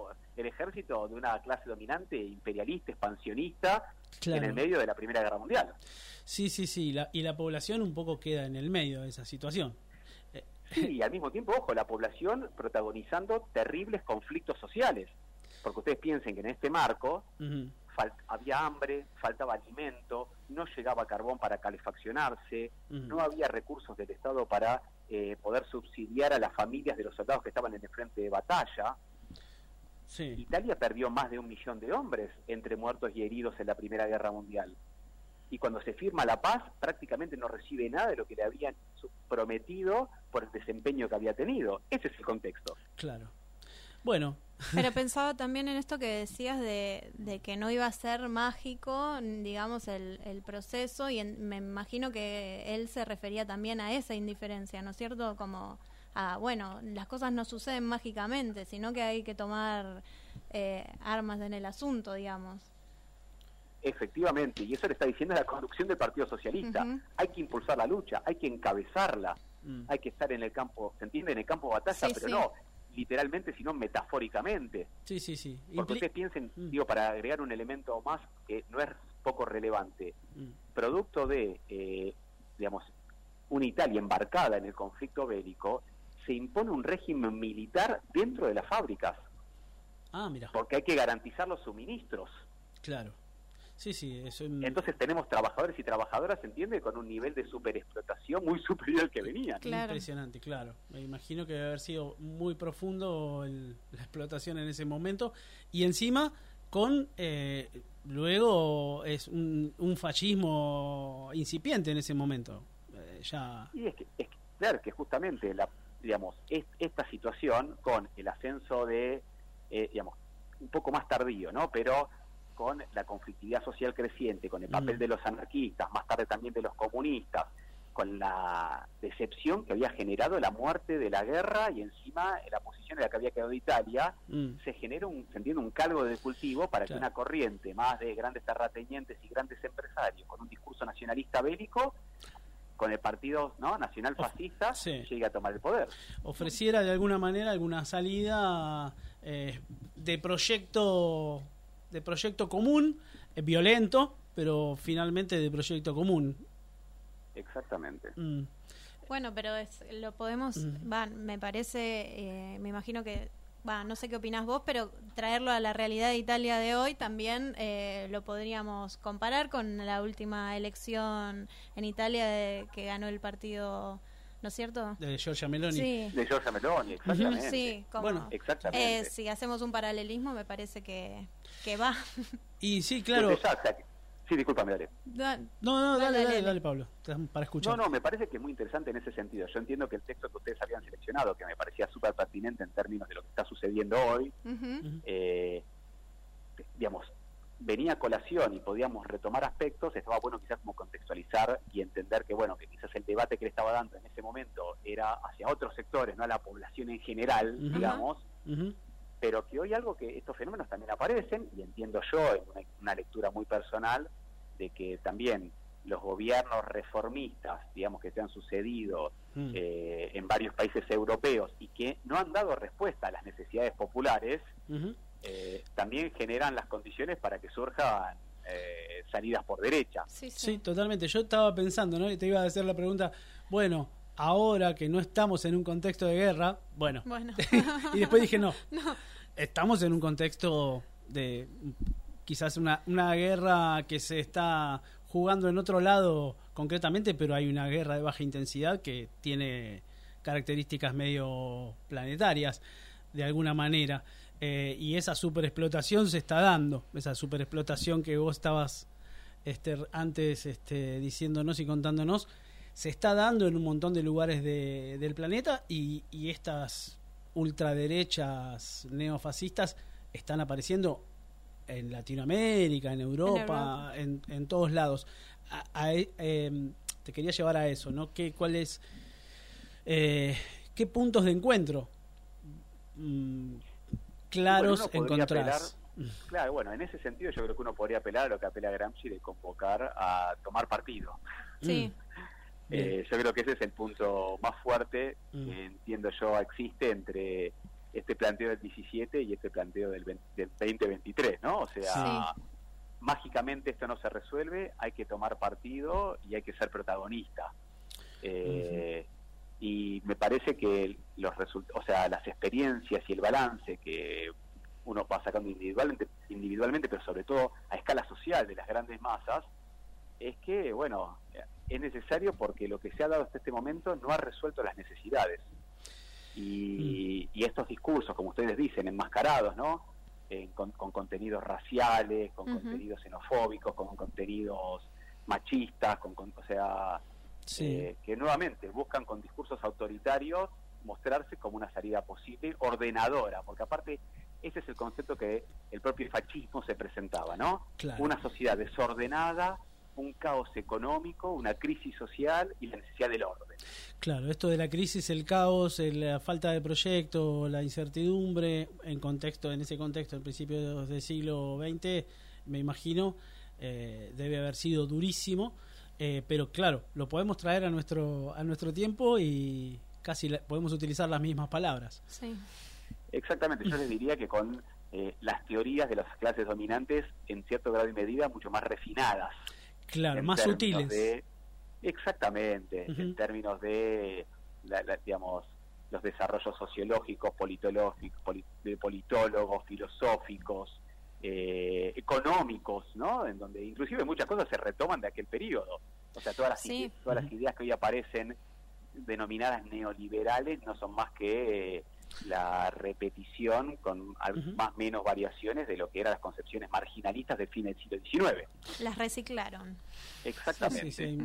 el ejército de una clase dominante, imperialista, expansionista, en el medio de la Primera Guerra Mundial. Sí, sí, sí. y la población un poco queda en el medio de esa situación. Sí, y al mismo tiempo, ojo, la población protagonizando terribles conflictos sociales. Porque ustedes piensen que en este marco había hambre, faltaba alimento, no llegaba carbón para calefaccionarse, no había recursos del Estado para eh, poder subsidiar a las familias de los soldados que estaban en el frente de batalla. Italia perdió más de un millón de hombres entre muertos y heridos en la Primera Guerra Mundial y cuando se firma la paz prácticamente no recibe nada de lo que le habían prometido por el desempeño que había tenido. Ese es el contexto. Claro. Bueno. Pero pensaba también en esto que decías de, que no iba a ser mágico, digamos, el, el proceso y me imagino que él se refería también a esa indiferencia, ¿no es cierto? Como a, bueno, las cosas no suceden mágicamente, sino que hay que tomar eh, armas en el asunto, digamos. Efectivamente, y eso le está diciendo la conducción del Partido Socialista. Hay que impulsar la lucha, hay que encabezarla, mm. hay que estar en el campo, ¿se entiende? En el campo de batalla, pero no literalmente, sino metafóricamente. Sí, sí, sí. Porque ustedes piensen, mm. digo, para agregar un elemento más que no es poco relevante, mm. producto de, eh, digamos, una Italia embarcada en el conflicto bélico, se impone un régimen militar dentro de las fábricas. Ah, mira. Porque hay que garantizar los suministros. Claro. Sí, sí, Entonces tenemos trabajadores y trabajadoras, ¿entiende? Con un nivel de superexplotación muy superior al que venían. Impresionante, claro. Me imagino que debe haber sido muy profundo la explotación en ese momento. Y encima, con eh, luego es un, fascismo incipiente en ese momento. Eh, ya... Y es que, es claro, que justamente, la, digamos, esta situación con el ascenso de, eh, digamos, un poco más tardío, ¿no? Pero con la conflictividad social creciente, con el papel mm. de los anarquistas, más tarde también de los comunistas, con la decepción que había generado la muerte de la guerra y encima la posición en la que había quedado Italia, mm. se genera un, se entiende, un caldo de cultivo para que una corriente más de grandes terratenientes y grandes empresarios con un discurso nacionalista bélico con el partido ¿no? nacional fascista llegue a tomar el poder. Ofreciera de alguna manera alguna salida eh, de proyecto de proyecto común, eh, violento, pero finalmente de proyecto común. Exactamente. Mm. Bueno, pero es, lo podemos, mm. me parece, eh, me imagino que, va, no sé qué opinas vos, pero traerlo a la realidad de Italia de hoy también eh, lo podríamos comparar con la última elección en Italia de, que ganó el partido ¿no es cierto? De Giorgia Meloni. Sí. De Giorgia Meloni, exactamente. Sí, bueno, exactamente. Eh, si hacemos un paralelismo, me parece que, que va. Y sí, claro. Sí, discúlpame, dale. No, no, dale, dale, dale, Pablo, para escuchar. No, no, me parece que es muy interesante en ese sentido. Yo entiendo que el texto que ustedes habían seleccionado, que me parecía súper pertinente en términos de lo que está sucediendo hoy, eh, digamos, venía a colación y podíamos retomar aspectos, estaba bueno quizás como contextualizar y entender que bueno, que quizás el debate que le estaba dando en ese momento era hacia otros sectores, no a la población en general, digamos, pero que hoy algo que estos fenómenos también aparecen, y entiendo yo en una, lectura muy personal, de que también los gobiernos reformistas, digamos, que se han sucedido mm. eh, en varios países europeos y que no han dado respuesta a las necesidades populares, eh, también generan las condiciones para que surjan eh, salidas por derecha. Sí, totalmente. Yo estaba pensando, ¿no? Y te iba a hacer la pregunta, bueno, ahora que no estamos en un contexto de guerra, bueno. y después dije, no, estamos en un contexto de quizás una, una guerra que se está jugando en otro lado concretamente, pero hay una guerra de baja intensidad que tiene características medio planetarias, de alguna manera. Eh, y esa superexplotación se está dando, esa superexplotación que vos estabas este, antes este, diciéndonos y contándonos, se está dando en un montón de lugares del planeta y, estas ultraderechas neofascistas están apareciendo en Latinoamérica, en Europa, en, en, todos lados. Em, te quería llevar a eso, ¿no? ¿Qué, ¿Cuál es, eh, ¿Qué puntos de encuentro mm, claros encontrás? Claro, bueno, en ese sentido yo creo que uno podría apelar a lo que apela Gramsci de convocar a tomar partido. Sí. Eh, yo creo que ese es el punto más fuerte mm. que entiendo yo existe entre este planteo del 17 y este planteo del, 2023, ¿no? O sea, mágicamente esto no se resuelve, hay que tomar partido y hay que ser protagonista. Eh, y me parece que los o sea, las experiencias y el balance que uno va sacando individualmente, individualmente, pero sobre todo a escala social de las grandes masas, es que, bueno, es necesario porque lo que se ha dado hasta este momento no ha resuelto las necesidades. Y, mm. estos discursos, como ustedes dicen, enmascarados, ¿no? con, contenidos raciales, con contenidos xenofóbicos, con contenidos machistas, con, o sea, eh, que nuevamente buscan con discursos autoritarios mostrarse como una salida posible, ordenadora, porque aparte ese es el concepto que el propio fascismo se presentaba, ¿no? Una sociedad desordenada, un caos económico, una crisis social y la necesidad del orden. Claro, esto de la crisis, el caos, la falta de proyecto, la incertidumbre, en contexto, en ese contexto, en principio del siglo XX, me imagino, eh, debe haber sido durísimo, eh, pero claro, lo podemos traer a nuestro a nuestro tiempo y casi podemos utilizar las mismas palabras. Sí. Exactamente, yo les diría que con eh, las teorías de las clases dominantes, en cierto grado y medida, mucho más refinadas. Claro, más sutiles. exactamente, en términos de, digamos, los desarrollos sociológicos, politológicos, de politólogos, filosóficos, eh, económicos, ¿no? En donde inclusive muchas cosas se retoman de aquel periodo. O sea, todas las, todas las ideas que hoy aparecen denominadas neoliberales no son más que eh, la repetición con más o menos variaciones de lo que eran las concepciones marginalistas del fin del siglo XIX. Las reciclaron. Exactamente.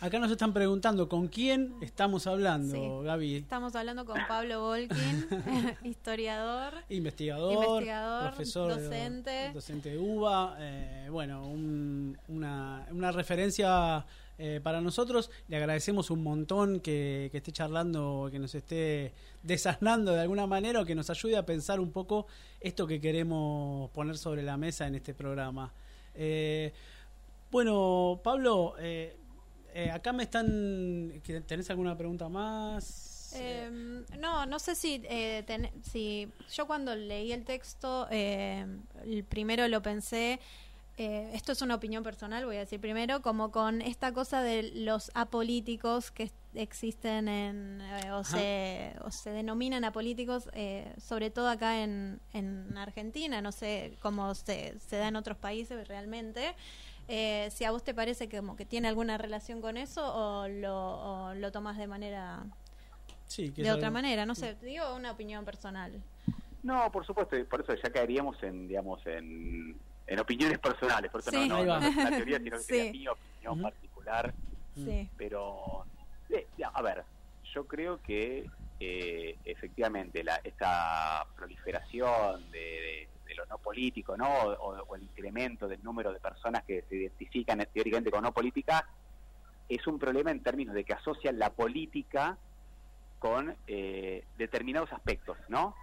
Acá nos están preguntando con quién estamos hablando, Gaby. Estamos hablando con Pablo Volkin, historiador, investigador, profesor, docente, docente de UBA. Eh, bueno, una, una referencia eh, para nosotros. Le agradecemos un montón que, esté charlando, que nos esté desasnando de alguna manera o que nos ayude a pensar un poco esto que queremos poner sobre la mesa en este programa. Eh, bueno, Pablo, eh, acá me están... ¿Tenés alguna pregunta más? Em, no, no sé si, si yo cuando leí el texto, el primero lo pensé eh, esto es una opinión personal, voy a decir primero, como con esta cosa de los apolíticos que existen en, eh, o, se, o se denominan apolíticos, eh, sobre todo acá en, en Argentina, no sé cómo se, se da en otros países realmente. si a vos te parece que como que tiene alguna relación con eso o lo, lo tomas de manera de otra manera, no sé, digo una opinión personal. No, por supuesto, por eso ya caeríamos en, digamos, en en opiniones personales, por eso no, no, no, la teoría, sino que sería mi opinión particular. Pero, eh, a ver, yo creo que eh, efectivamente la, esta proliferación de, lo no político, ¿no? O, el incremento del número de personas que se identifican teóricamente con no política es un problema en términos de que asocian la política con eh, determinados aspectos, ¿no?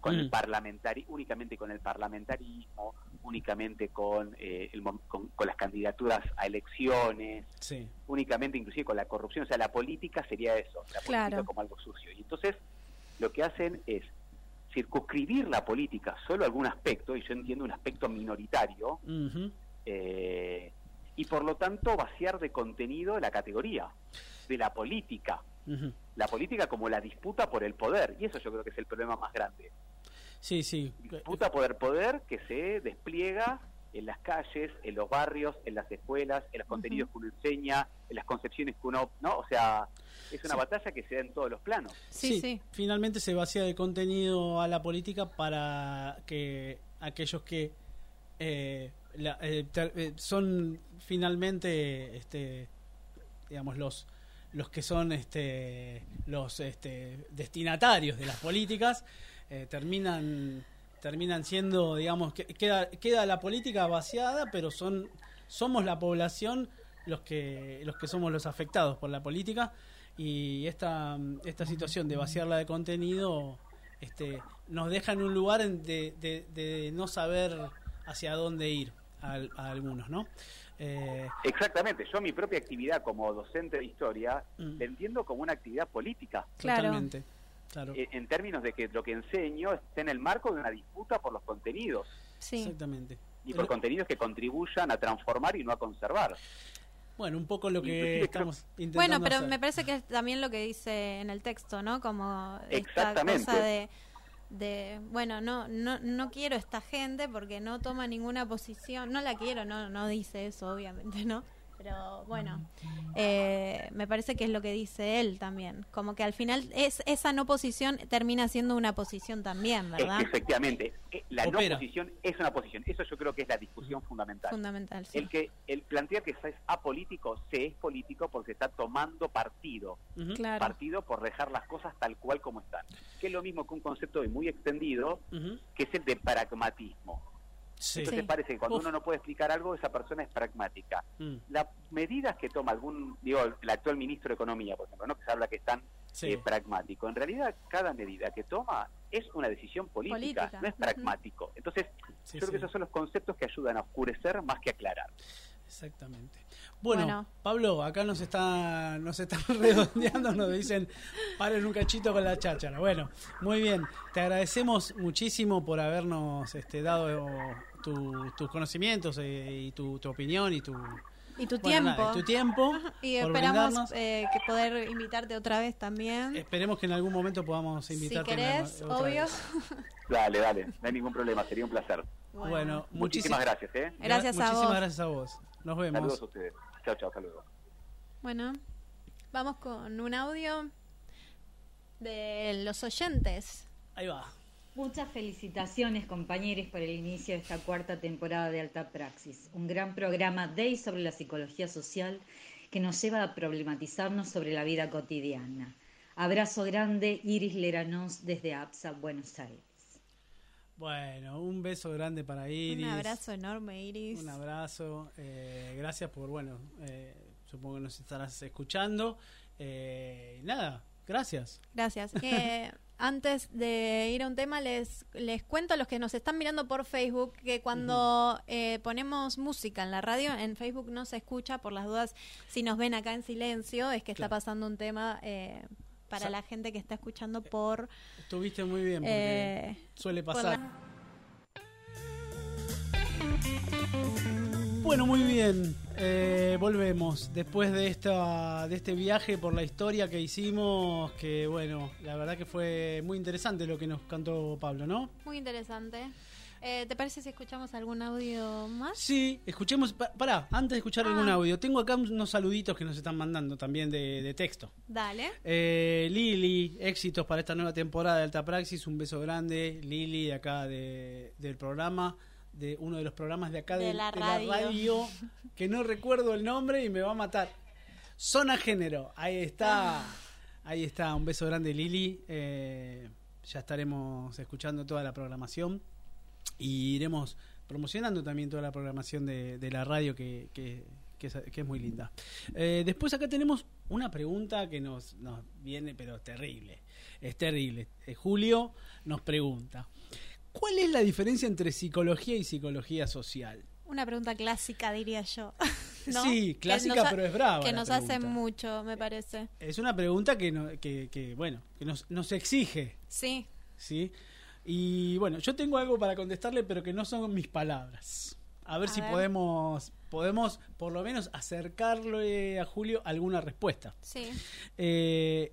Con el mm. parlamentari únicamente con el parlamentarismo, únicamente con, eh, con, las candidaturas a elecciones, únicamente inclusive con la corrupción. O sea, la política sería eso, la política como algo sucio. Y entonces lo que hacen es circunscribir la política solo a algún aspecto, y yo entiendo un aspecto minoritario, eh, y por lo tanto vaciar de contenido la categoría de la política. La política como la disputa por el poder, y eso yo creo que es el problema más grande. Sí, sí. Disputa poder poder que se despliega en las calles, en los barrios, en las escuelas, en los contenidos que uno enseña, en las concepciones que uno, ¿no? O sea, es una Sí. batalla que se da en todos los planos. Sí, sí. Finalmente se vacía de contenido a la política para que aquellos que eh, la- eh, ter- eh, son finalmente, este, digamos, los los que son este, los este, destinatarios de las políticas eh, terminan terminan siendo, digamos, que, queda queda la política vaciada, pero son somos la población los que los que somos los afectados por la política y esta esta situación de vaciarla de contenido este nos deja en un lugar en de, de- de no saber hacia dónde ir a, a algunos, ¿no? Eh, Exactamente, yo mi propia actividad como docente de historia Mm. la entiendo como una actividad política, Claro. Totalmente. Claro. eh, en términos de que lo que enseño está en el marco de una disputa por los contenidos Sí. Exactamente. y por Lo- contenidos que contribuyan a transformar y no a conservar. Bueno, un poco lo que Inclusive estamos intentando Bueno, pero hacer. me parece que es también lo que dice en el texto, ¿no? Como esta Exactamente. cosa de, de bueno, no, no, no quiero esta gente porque no toma ninguna posición. No la quiero, no, no dice eso, obviamente, ¿no? Pero bueno, eh, me parece que es lo que dice él también. Como que al final es esa no posición termina siendo una posición también, ¿verdad? efectivamente, la Opera. no posición es una posición. Eso yo creo que es la discusión fundamental. Fundamental, sí. El que el plantear que se es apolítico, se es político porque está tomando partido. Claro. Partido por dejar las cosas tal cual como están. Que es lo mismo que un concepto de muy extendido, que es el de pragmatismo. Sí. Entonces Sí. parece que cuando Uf. uno no puede explicar algo, esa persona es pragmática. Mm, Las medidas que toma algún, digo, el actual ministro de Economía, por ejemplo, ¿no? que se habla que es tan sí. eh, pragmático. En realidad, cada medida que toma es una decisión política, Política, no es pragmático. Entonces, Sí, yo creo sí. que esos son los conceptos que ayudan a oscurecer más que aclarar. Exactamente. Bueno, Bueno. Pablo, acá nos está, nos están redondeando, nos dicen, paren un cachito con la cháchara. Bueno, muy bien. Te agradecemos muchísimo por habernos este, dado tu- tus conocimientos eh, y tu, tu opinión y tu, Y tu bueno, tiempo. nada, y tu tiempo. Y esperamos eh, que poder invitarte otra vez también. Esperemos que en algún momento podamos si invitarte. querés, otra obvio. vez. Dale, dale, no hay ningún problema, sería un placer. Bueno, Muchísimas muchísimas gracias, ¿eh? Gracias a muchísimas vos. gracias a vos. Nos vemos. Saludos a ustedes. Chao, chao, saludos. Bueno, vamos con un audio de los oyentes. Ahí va. Muchas felicitaciones compañeros por el inicio de esta cuarta temporada de Alta Praxis, un gran programa de y sobre la psicología social que nos lleva a problematizarnos sobre la vida cotidiana. Abrazo grande, Iris Leranos desde APSA, Buenos Aires. Bueno, un beso grande para Iris. Un abrazo enorme, Iris. Un abrazo. eh, gracias por, bueno, eh, supongo que nos estarás escuchando. Eh, nada, gracias. Gracias. Eh, antes de ir a un tema, les, les cuento a los que nos están mirando por Facebook que cuando eh, ponemos música en la radio, en Facebook no se escucha, por las dudas, si nos ven acá en silencio, es que está pasando un tema eh, para la gente que está escuchando por... Estuviste muy bien porque eh, suele por pasar. la- Bueno, muy bien. Eh, volvemos después de esta de este viaje por la historia que hicimos, que bueno, la verdad que fue muy interesante lo que nos cantó Pablo, ¿no? Muy interesante. Eh, ¿Te parece si escuchamos algún audio más? Sí, escuchemos, pa- pará, antes de escuchar Ah. algún audio, tengo acá unos saluditos que nos están mandando también de, de texto. Dale. Eh, Lili, éxitos para esta nueva temporada de Alta Praxis, un beso grande, Lili de acá de, del programa, de uno de los programas de acá De de, la de radio. radio, que no recuerdo el nombre y me va a matar. Zona Género, ahí está, ahí está, un beso grande Lili, eh, ya estaremos escuchando toda la programación y iremos promocionando también toda la programación de, de la radio que, que- que es, que es muy linda. Eh, después acá tenemos una pregunta que nos, nos viene, pero terrible. Es terrible. Eh, Julio nos pregunta, ¿cuál es la diferencia entre psicología y psicología social? Una pregunta clásica, diría yo. ¿No? Sí, clásica, ha- pero es brava. Que nos hace mucho, me parece. Es una pregunta que, no- que, que, bueno, que nos, nos exige, Sí. ¿sí? Y bueno, yo tengo algo para contestarle, pero que no son mis palabras. A ver A si ver. podemos podemos por lo menos acercarle a Julio alguna respuesta. Sí. Eh,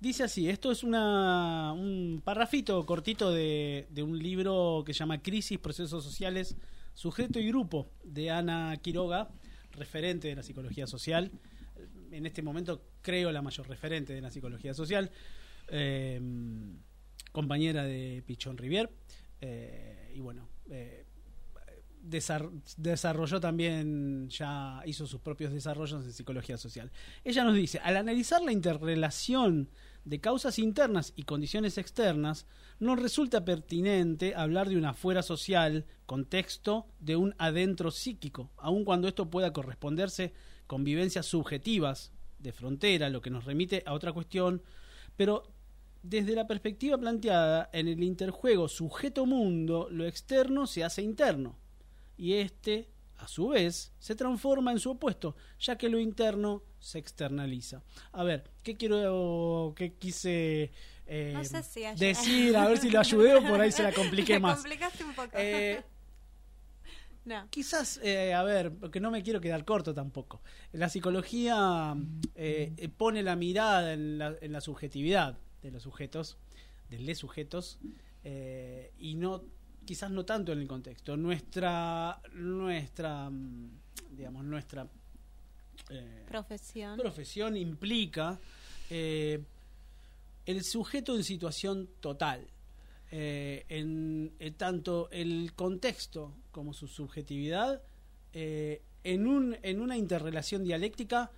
dice así, esto es una, un parrafito cortito de, de un libro que se llama Crisis, Procesos Sociales Sujeto y Grupo de Ana Quiroga, referente de la psicología social. En este momento creo la mayor referente de la psicología social. Eh, compañera de Pichón Rivier. Eh, y bueno, eh, desarrolló también, ya hizo sus propios desarrollos en psicología social. Ella nos dice, al analizar la interrelación de causas internas y condiciones externas, no resulta pertinente hablar de una fuera social, contexto, de un adentro psíquico, aun cuando esto pueda corresponderse con vivencias subjetivas de frontera, lo que nos remite a otra cuestión, pero desde la perspectiva planteada en el interjuego sujeto-mundo, lo externo se hace interno y este, a su vez, se transforma en su opuesto, ya que lo interno se externaliza. A ver, ¿qué quiero, qué quise eh, decir? A ver si lo ayudé o por ahí se la compliqué más. complicaste un poco. Eh, no. Quizás, eh, a ver, porque no me quiero quedar corto tampoco. La psicología pone la mirada en la, en la, subjetividad de los sujetos, de los sujetos, y no quizás no tanto en el contexto. Nuestra, nuestra, mm, digamos, nuestra eh, profesión. profesión implica eh, el sujeto en situación total. Eh, en, tanto el contexto como su subjetividad en, un, en una interrelación dialéctica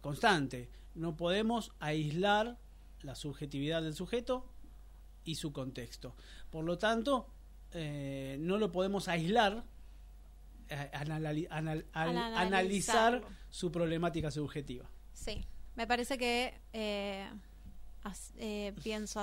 constante. No podemos aislar la subjetividad del sujeto y su contexto. Por lo tanto, eh, no lo podemos aislar eh, al, analizar su problemática subjetiva. Sí, me parece que eh, pienso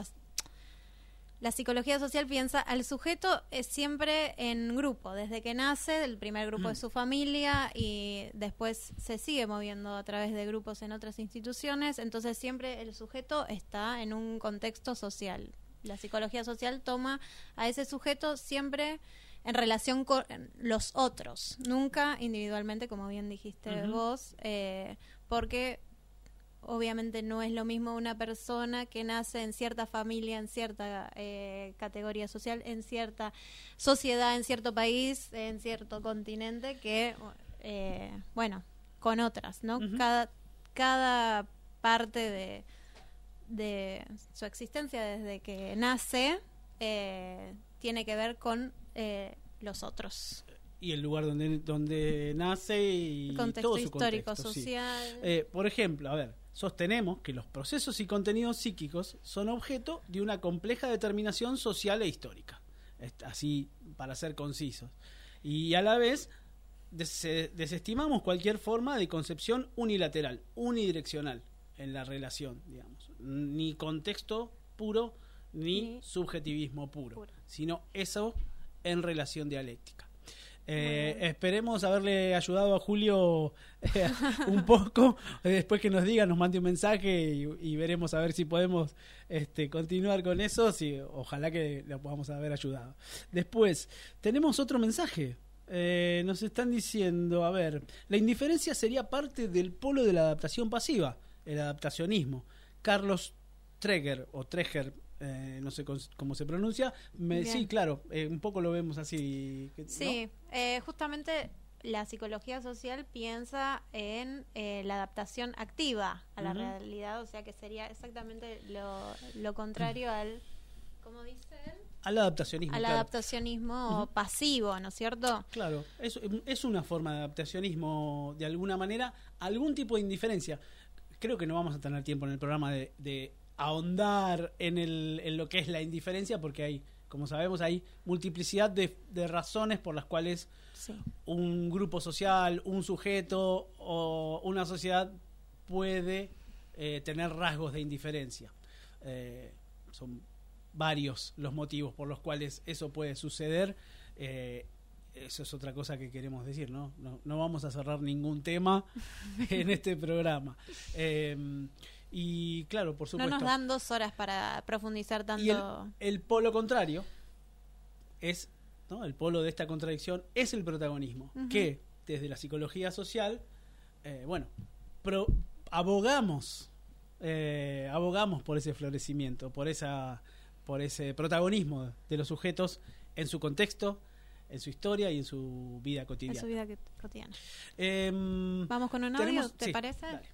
la psicología social piensa al sujeto es siempre en grupo, desde que nace, el primer grupo de mm. su familia y después se sigue moviendo a través de grupos en otras instituciones, entonces siempre el sujeto está en un contexto social la psicología social toma a ese sujeto siempre en relación con los otros, nunca individualmente, como bien dijiste vos, eh, porque obviamente no es lo mismo una persona que nace en cierta familia, en cierta eh, categoría social, en cierta sociedad, en cierto país, en cierto continente, que, eh, bueno, con otras, ¿no? Cada, cada parte de de su existencia desde que nace eh, tiene que ver con eh, los otros. Y el lugar donde, donde nace y contexto histórico, social. Eh, por ejemplo, a ver, sostenemos que los procesos y contenidos psíquicos son objeto de una compleja determinación social e histórica. Así, para ser concisos. Y a la vez desestimamos cualquier forma de concepción unilateral, unidireccional en la relación, digamos. Ni contexto puro, ni, subjetivismo puro, sino eso en relación dialéctica. Eh, esperemos haberle ayudado a Julio eh, un poco. después que nos diga, nos mande un mensaje y, veremos a ver si podemos este, continuar con eso. Si, ojalá que lo podamos haber ayudado. Después, tenemos otro mensaje. Eh, nos están diciendo, a ver, la indiferencia sería parte del polo de la adaptación pasiva el adaptacionismo. Carlos Treger o Treger, eh, no sé cómo se pronuncia, me, sí, claro, eh, un poco lo vemos así. Sí, eh, justamente la psicología social piensa en la adaptación activa a la realidad, o sea que sería exactamente lo, contrario al, ¿cómo dice Al adaptacionismo. Al adaptacionismo pasivo, ¿no es cierto? Claro, es, es una forma de adaptacionismo de alguna manera, algún tipo de indiferencia creo que no vamos a tener tiempo en el programa de, ahondar en, el, en, lo que es la indiferencia, porque hay, como sabemos, hay multiplicidad de, razones por las cuales un grupo social, un sujeto o una sociedad puede eh, tener rasgos de indiferencia. Eh, son varios los motivos por los cuales eso puede suceder. Eh, eso es otra cosa que queremos decir, ¿no? No, vamos a cerrar ningún tema en este programa. Y claro, por supuesto. No nos dan dos horas para profundizar tanto. el, polo contrario es, ¿no? El polo de esta contradicción es el protagonismo, que desde la psicología social, eh, bueno, abogamos, eh, abogamos por ese florecimiento, por esa, por ese protagonismo de los sujetos en su contexto, en su historia y en su vida En cotidiana. su vida cotidiana. Em, Vamos con un audio, ¿te sí, parece? dale.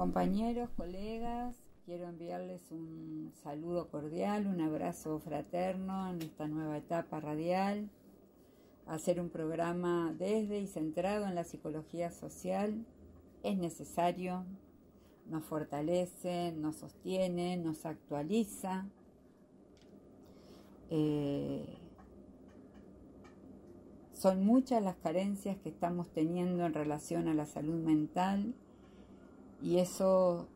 Compañeros, colegas, quiero enviarles un saludo cordial, un abrazo fraterno en esta nueva etapa radial, hacer un programa desde y centrado en la psicología social es necesario, nos fortalece, nos sostiene, nos actualiza. Eh, son muchas las carencias que estamos teniendo en relación a la salud mental y eso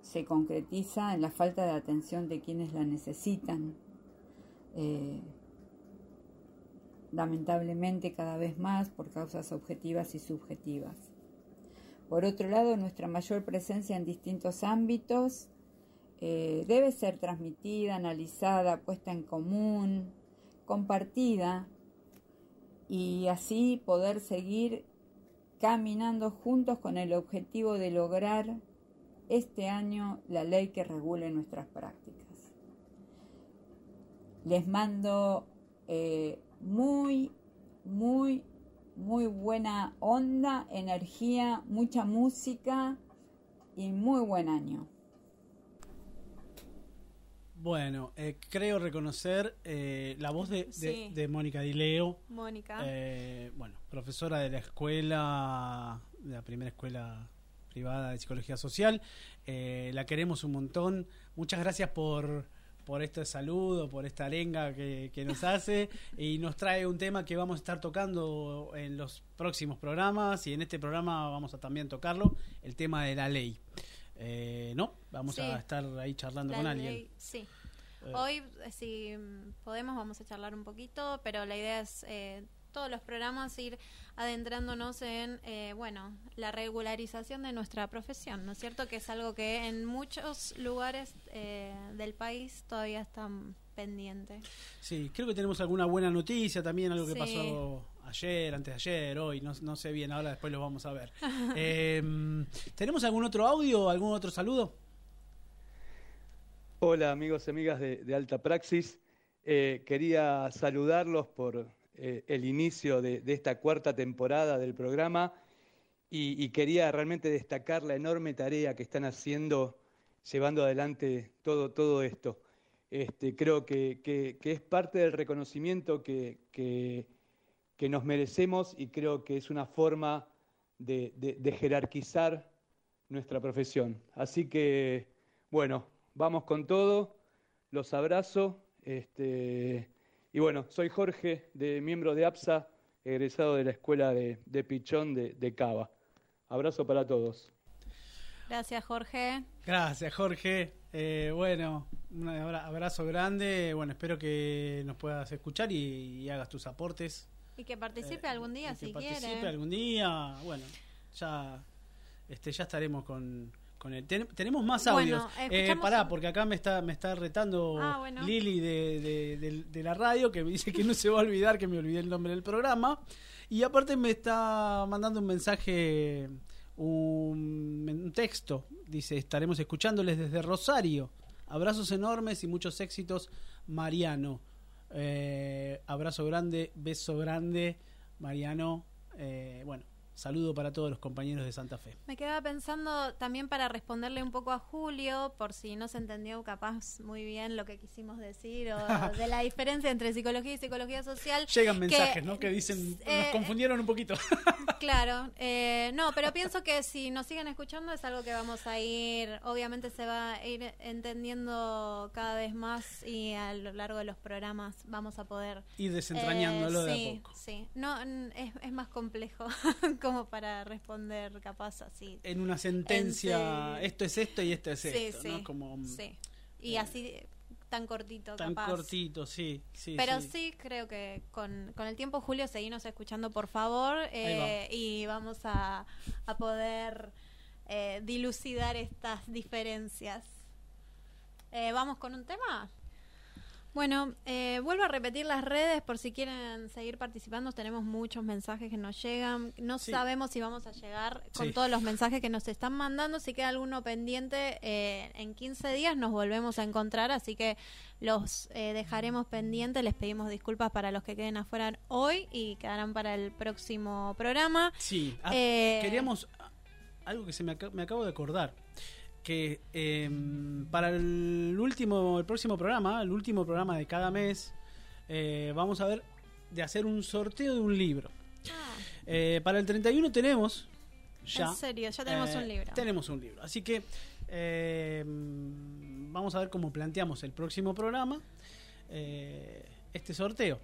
se concretiza en la falta de atención de quienes la necesitan. Eh, lamentablemente cada vez más por causas objetivas y subjetivas. Por otro lado, nuestra mayor presencia en distintos ámbitos eh, debe ser transmitida, analizada, puesta en común, compartida y así poder seguir caminando juntos con el objetivo de lograr este año la ley que regule nuestras prácticas. Les mando eh, muy, muy, muy buena onda, energía, mucha música y muy buen año. Bueno, eh, creo reconocer eh, la voz de, Sí. de Mónica Dileo, Mónica. eh, bueno, profesora de la escuela, de la primera escuela privada de psicología social. Eh, la queremos un montón. Muchas gracias por, por este saludo, por esta arenga que, que nos hace y nos trae un tema que vamos a estar tocando en los próximos programas y en este programa vamos a también tocarlo, el tema de la ley. Eh, ¿No? Vamos Sí. a estar ahí charlando La con alguien. ley, sí. Eh, Hoy, eh, si podemos, vamos a charlar un poquito, pero la idea es eh, todos los programas ir adentrándonos en, eh, bueno, la regularización de nuestra profesión, ¿no es cierto? Que es algo que en muchos lugares eh, del país todavía están pendientes. Sí, creo que tenemos alguna buena noticia también, algo que Sí. pasó ayer, antes de ayer, hoy, no, no sé bien, ahora después lo vamos a ver. Em, ¿Tenemos algún otro audio, algún otro saludo? Hola amigos y amigas de, de Alta Praxis. Eh, quería saludarlos por eh, el inicio de, de esta cuarta temporada del programa y, y quería realmente destacar la enorme tarea que están haciendo llevando adelante todo, todo esto. Este, creo que, que- que es parte del reconocimiento que, que- que nos merecemos y creo que es una forma de, de- de jerarquizar nuestra profesión. Así que, bueno, vamos con todo, los abrazo. Este, y bueno, soy Jorge, de, miembro de APSA, egresado de la Escuela de, de Pichón de, de Cava. Abrazo para todos. Gracias, Jorge. Gracias, Jorge. Eh, bueno, un abra- abrazo grande. Bueno, espero que nos puedas escuchar y, y hagas tus aportes. Y que participe Eh, algún día, y que si participe quiere. algún día. Bueno, ya, este, ya estaremos con, con él. Ten- tenemos más Bueno, audios. Eh, escuchamos pará, porque acá me está, me está retando Ah, bueno. Lili de, de- de- de la radio, que me dice que no se va a olvidar que me olvidé el nombre del programa. Y aparte me está mandando un mensaje, un, un texto. Dice, estaremos escuchándoles desde Rosario. Abrazos enormes y muchos éxitos, Mariano. Eh, abrazo grande, beso grande, Mariano. Eh, bueno, saludo para todos los compañeros de Santa Fe. Me quedaba pensando también para responderle un poco a Julio, por si no se entendió capaz muy bien lo que quisimos decir, o de la diferencia entre psicología y psicología social. Llegan que- mensajes, ¿no? Que dicen, nos eh, confundieron un poquito. Claro, eh, no, pero pienso que si nos siguen escuchando es algo que vamos a ir, obviamente se va a ir entendiendo cada vez más y a lo largo de los programas vamos a poder Ir desentrañándolo eh, de a poco. Sí, no, es más complejo como para responder capaz así. En una sentencia, En esto es esto y esto es Sí, esto, sí, ¿no? Como mm, sí. Y así tan cortito, tan capaz. cortito, sí, sí. Pero sí. creo que con, con el tiempo, Julio, seguimos escuchando, por favor, eh, y vamos a, a poder eh, dilucidar estas diferencias. Eh, ¿Vamos con un tema? Bueno, eh, vuelvo a repetir las redes por si quieren seguir participando. Tenemos muchos mensajes que nos llegan. No Sí. sabemos si vamos a llegar con Sí. todos los mensajes que nos están mandando. Si queda alguno pendiente, eh, en 15 días nos volvemos a encontrar. Así que los eh, dejaremos pendientes. Les pedimos disculpas para los que queden afuera hoy y quedarán para el próximo programa. Sí, ah, Eh, queríamos algo que se me, aca- me acabo de acordar. Que em, para el último, el próximo programa, el último programa de cada mes, eh, vamos a ver de hacer un sorteo de un libro. Ah, Eh, para el 31 tenemos ya. en serio, ya tenemos eh, un libro. Tenemos un libro. Así que eh, mm, vamos a ver cómo planteamos el próximo programa. eh, este sorteo.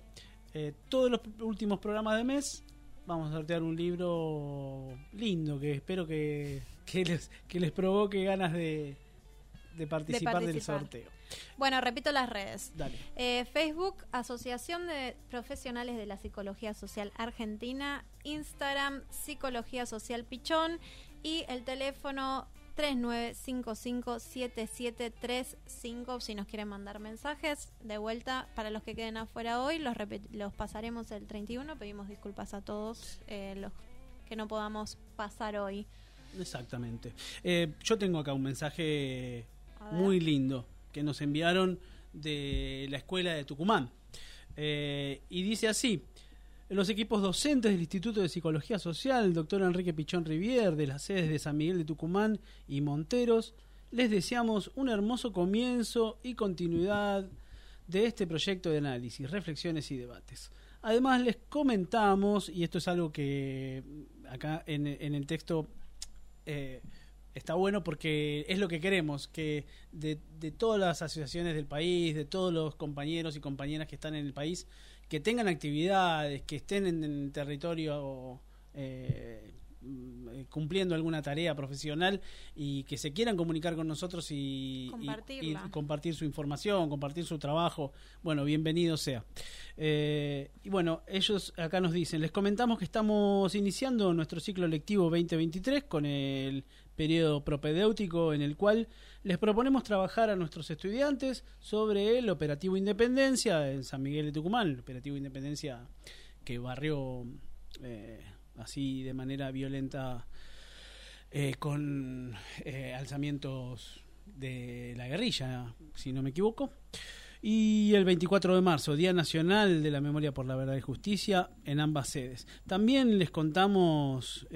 Eh, todos los últimos programas de mes vamos a sortear un libro lindo que espero que, que les, que les provoque ganas de, de participar, del participar. sorteo. Bueno, repito las redes. Dale. Eh, Facebook, Asociación de Profesionales de la Psicología Social Argentina, Instagram, Psicología Social Pichón y el teléfono 39557735 si nos quieren mandar mensajes. De vuelta, para los que queden afuera hoy, los, los pasaremos el 31. Pedimos disculpas a todos eh, los que no podamos pasar hoy. Exactamente. Eh, yo tengo acá un mensaje muy lindo que nos enviaron de la escuela de Tucumán. Eh, y dice así, los equipos docentes del Instituto de Psicología Social, el doctor Enrique Pichón Rivier, de las sedes de San Miguel de Tucumán y Monteros, les deseamos un hermoso comienzo y continuidad de este proyecto de análisis, reflexiones y debates. Además les comentamos, y esto es algo que acá en, el texto eh, está bueno porque es lo que queremos, que de todas las asociaciones del país, de todos los compañeros y compañeras que están en el país, que tengan actividades, que estén en, en territorio eh, mm, cumpliendo alguna tarea profesional y que se quieran comunicar con nosotros y, y compartir su información, compartir su trabajo, bueno, bienvenido sea. Eh, y bueno, ellos acá nos dicen, les comentamos que estamos iniciando nuestro ciclo lectivo 2023 con el periodo propedéutico en el cual les proponemos trabajar a nuestros estudiantes sobre el operativo Independencia en San Miguel de Tucumán, el operativo Independencia que barrió eh, así de manera violenta eh, con eh, alzamientos de la guerrilla, si no me equivoco. Y el 24 de marzo, Día Nacional de la Memoria por la Verdad y Justicia, en ambas sedes. También les contamos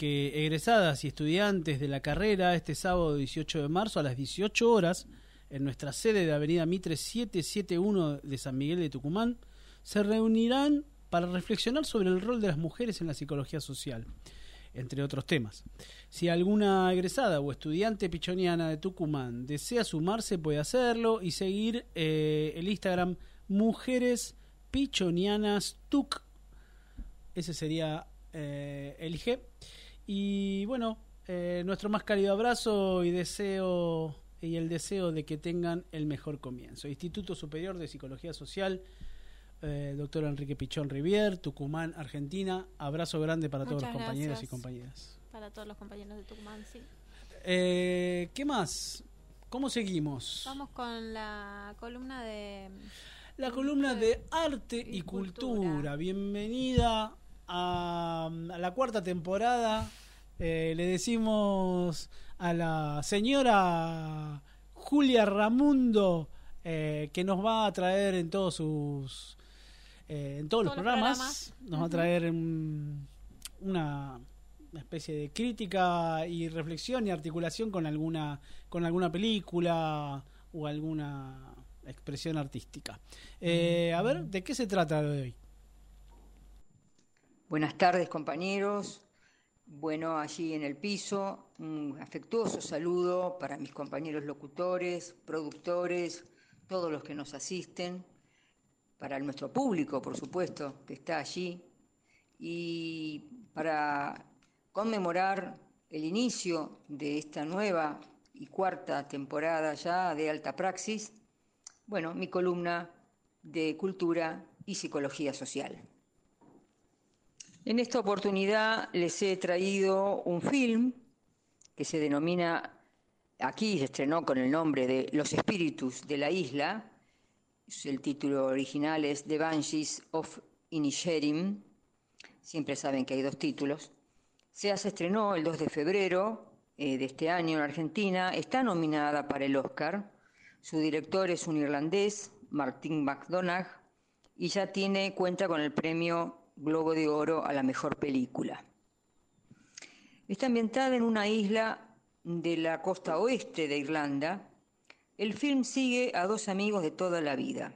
que egresadas y estudiantes de la carrera, este sábado 18 de marzo a las 18 horas, en nuestra sede de Avenida Mitre 771 de San Miguel de Tucumán, se reunirán para reflexionar sobre el rol de las mujeres en la psicología social, entre otros temas. Si alguna egresada o estudiante pichoniana de Tucumán desea sumarse, puede hacerlo y seguir eh, el Instagram Mujeres Pichonianas Tuc. Ese sería eh, el IG. Y bueno, eh, nuestro más cálido abrazo y deseo y el deseo de que tengan el mejor comienzo. Instituto Superior de Psicología Social, eh, doctor Enrique Pichón Rivier, Tucumán, Argentina. Abrazo grande para todos los compañeros y compañeras. Para todos los compañeros de Tucumán, sí. Eh, ¿Qué más? ¿Cómo seguimos? Vamos con la columna de... La columna de arte y, y cultura. cultura. Bienvenida a, a la cuarta temporada. Eh, le decimos a la señora Julia Ramundo eh, que nos va a traer en todos sus eh, en todos, los, Todos los programas, programas. nos va a traer mm, una, una especie de crítica y reflexión y articulación con alguna con alguna película o alguna expresión artística. A ver, ¿de qué se trata lo de hoy? Buenas tardes, compañeros. Bueno, allí en el piso, un afectuoso saludo para mis compañeros locutores, productores, todos los que nos asisten, para nuestro público, por supuesto, que está allí, y para conmemorar el inicio de esta nueva y cuarta temporada ya de Alta Praxis, bueno, mi columna de cultura y psicología social. En esta oportunidad les he traído un film que se denomina, aquí se estrenó con el nombre de Los Espíritus de la Isla, el título original es The Banshees of Inisherim, siempre saben que hay dos títulos. Se estrenó el 2 de febrero eh, de este año en Argentina, está nominada para el Oscar. Su director es un irlandés, Martin McDonagh, y ya tiene cuenta con el premio Globo de Oro a la mejor película. Está ambientada en una isla de la costa oeste de Irlanda. El film sigue a dos amigos de toda la vida.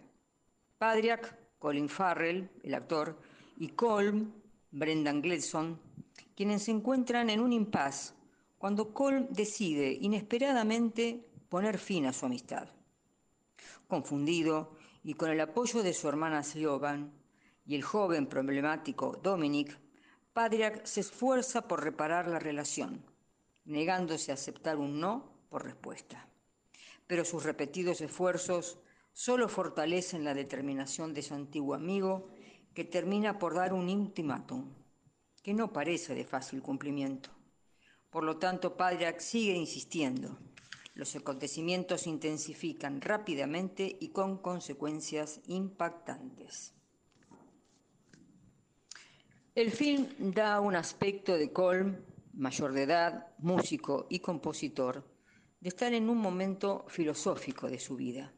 Padriak, Colin Farrell, el actor, y Colm, Brendan Gleeson, quienes se encuentran en un impasse cuando Colm decide inesperadamente poner fin a su amistad. Confundido y con el apoyo de su hermana Siobhan y el joven problemático Dominic, Padriak se esfuerza por reparar la relación, negándose a aceptar un no por respuesta. Pero sus repetidos esfuerzos solo fortalecen la determinación de su antiguo amigo, que termina por dar un ultimátum, que no parece de fácil cumplimiento. Por lo tanto, Padriak sigue insistiendo. Los acontecimientos se intensifican rápidamente y con consecuencias impactantes. El film da un aspecto de Colm, mayor de edad, músico y compositor, de estar en un momento filosófico de su vida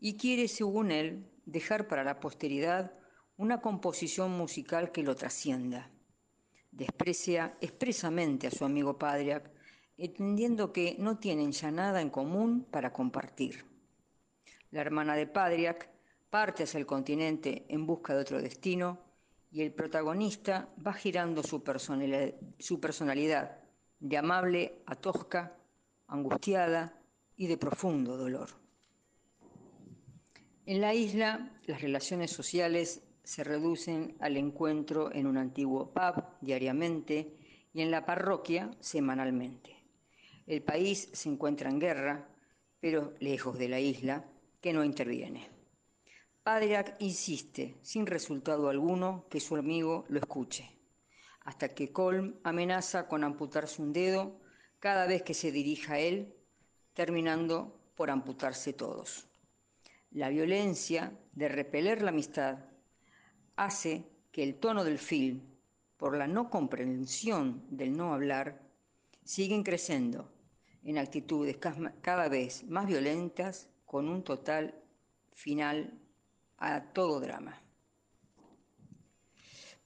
y quiere, según él, dejar para la posteridad una composición musical que lo trascienda. Desprecia expresamente a su amigo Padriak, entendiendo que no tienen ya nada en común para compartir. La hermana de Padriak parte hacia el continente en busca de otro destino y el protagonista va girando su personalidad, su personalidad de amable a tosca, angustiada y de profundo dolor. En la isla, las relaciones sociales se reducen al encuentro en un antiguo pub diariamente y en la parroquia semanalmente. El país se encuentra en guerra, pero lejos de la isla, que no interviene. Padriak insiste, sin resultado alguno, que su amigo lo escuche, hasta que Colm amenaza con amputarse un dedo cada vez que se dirija a él, terminando por amputarse todos. La violencia de repeler la amistad hace que el tono del film, por la no comprensión del no hablar, siguen creciendo en actitudes cada vez más violentas con un total final a todo drama.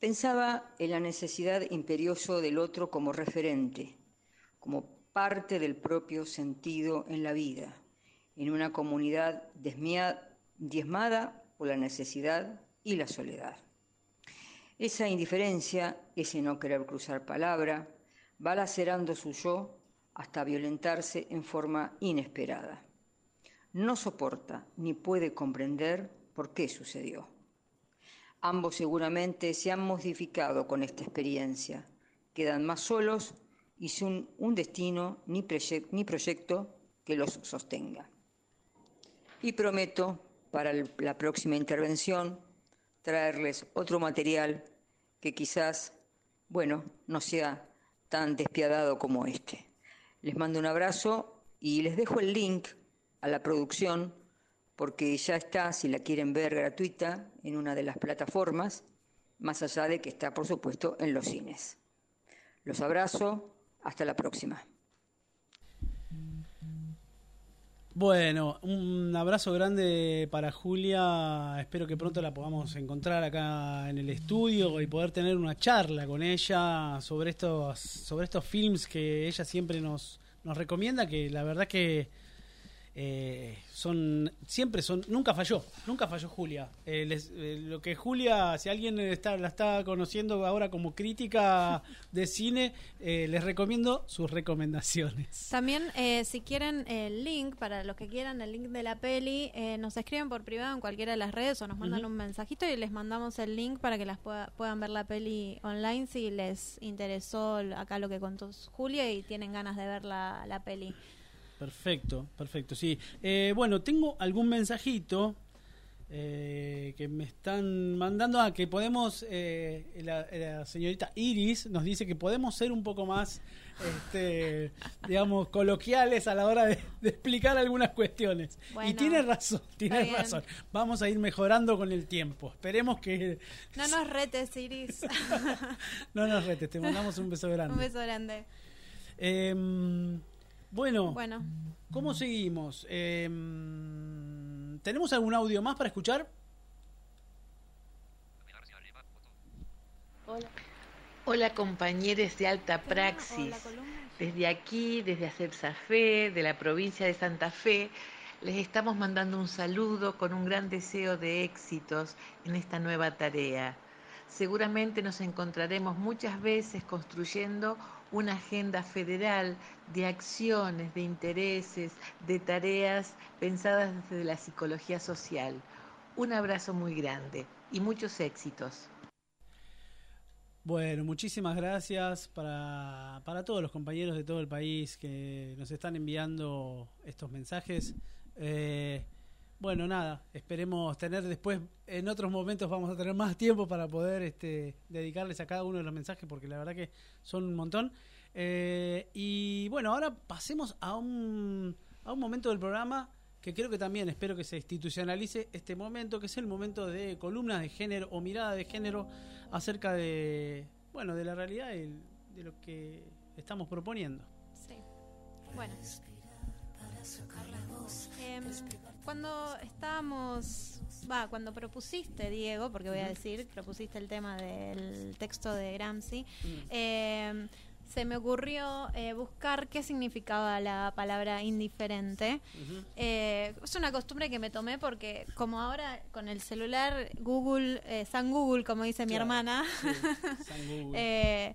Pensaba en la necesidad imperioso del otro como referente, como parte del propio sentido en la vida, en una comunidad diezmada por la necesidad y la soledad. Esa indiferencia, ese no querer cruzar palabra, va lacerando su yo hasta violentarse en forma inesperada. No soporta ni puede comprender por qué sucedió. Ambos seguramente se han modificado con esta experiencia, quedan más solos y sin un destino ni, proyecto que los sostenga. Y prometo para la próxima intervención traerles otro material que quizás, bueno, no sea tan despiadado como este. Les mando un abrazo y les dejo el link a la producción porque ya está, si la quieren ver gratuita, en una de las plataformas, más allá de que está, por supuesto, en los cines. Los abrazo, hasta la próxima. Bueno, un abrazo grande para Julia. Espero que pronto la podamos encontrar acá en el estudio y poder tener una charla con ella sobre estos, sobre estos films que ella siempre nos, nos recomienda, que la verdad que eh, son siempre son nunca falló nunca falló Julia. Eh, eh, lo que Julia si alguien está la está conociendo ahora como crítica de cine les recomiendo sus recomendaciones. También si quieren el link para los que quieran el link de la peli nos escriben por privado en cualquiera de las redes o nos mandan un mensajito y les mandamos el link para que las puedan ver la peli online si les interesó acá lo que contó Julia y tienen ganas de ver la, la peli Perfecto, perfecto, sí. Eh, bueno, tengo algún mensajito. eh, que me están mandando a que podemos, eh, la, la señorita Iris nos dice que podemos ser un poco más, este, digamos, coloquiales a la hora de, de explicar algunas cuestiones. y tiene razón, tiene bien. razón. Vamos a ir mejorando con el tiempo. Esperemos que No nos retes, Iris. no nos retes. Te mandamos un beso grande. Un beso grande. Em, bueno, Bueno, ¿cómo seguimos? Em, ¿Tenemos algún audio más para escuchar? Hola compañeros de Alta ¿o la Praxis. Desde aquí, desde Acepsa Fe, de la provincia de Santa Fe, les estamos mandando un saludo con un gran deseo de éxitos en esta nueva tarea. Seguramente nos encontraremos muchas veces construyendo una agenda federal de acciones, de intereses, de tareas pensadas desde la psicología social. Un abrazo muy grande y muchos éxitos. Bueno, muchísimas gracias para, para todos los compañeros de todo el país que nos están enviando estos mensajes. Eh, bueno, nada, esperemos tener después, en otros momentos vamos a tener más tiempo para poder este, dedicarles a cada uno de los mensajes porque la verdad que son un montón. Eh, y bueno, ahora pasemos a un, a un momento del programa que creo que también espero que se institucionalice este momento, que es el momento de columnas de género o mirada de género acerca de, bueno, de la realidad y de lo que estamos proponiendo. Sí. Bueno. Em, cuando estábamos, va, cuando propusiste, Diego, porque voy a decir, propusiste el tema del texto de Gramsci, em, se me ocurrió eh, buscar qué significaba la palabra indiferente. Eh, es una costumbre que me tomé porque como ahora con el celular Google, eh, San Google, como dice mi hermana, sí, San Google.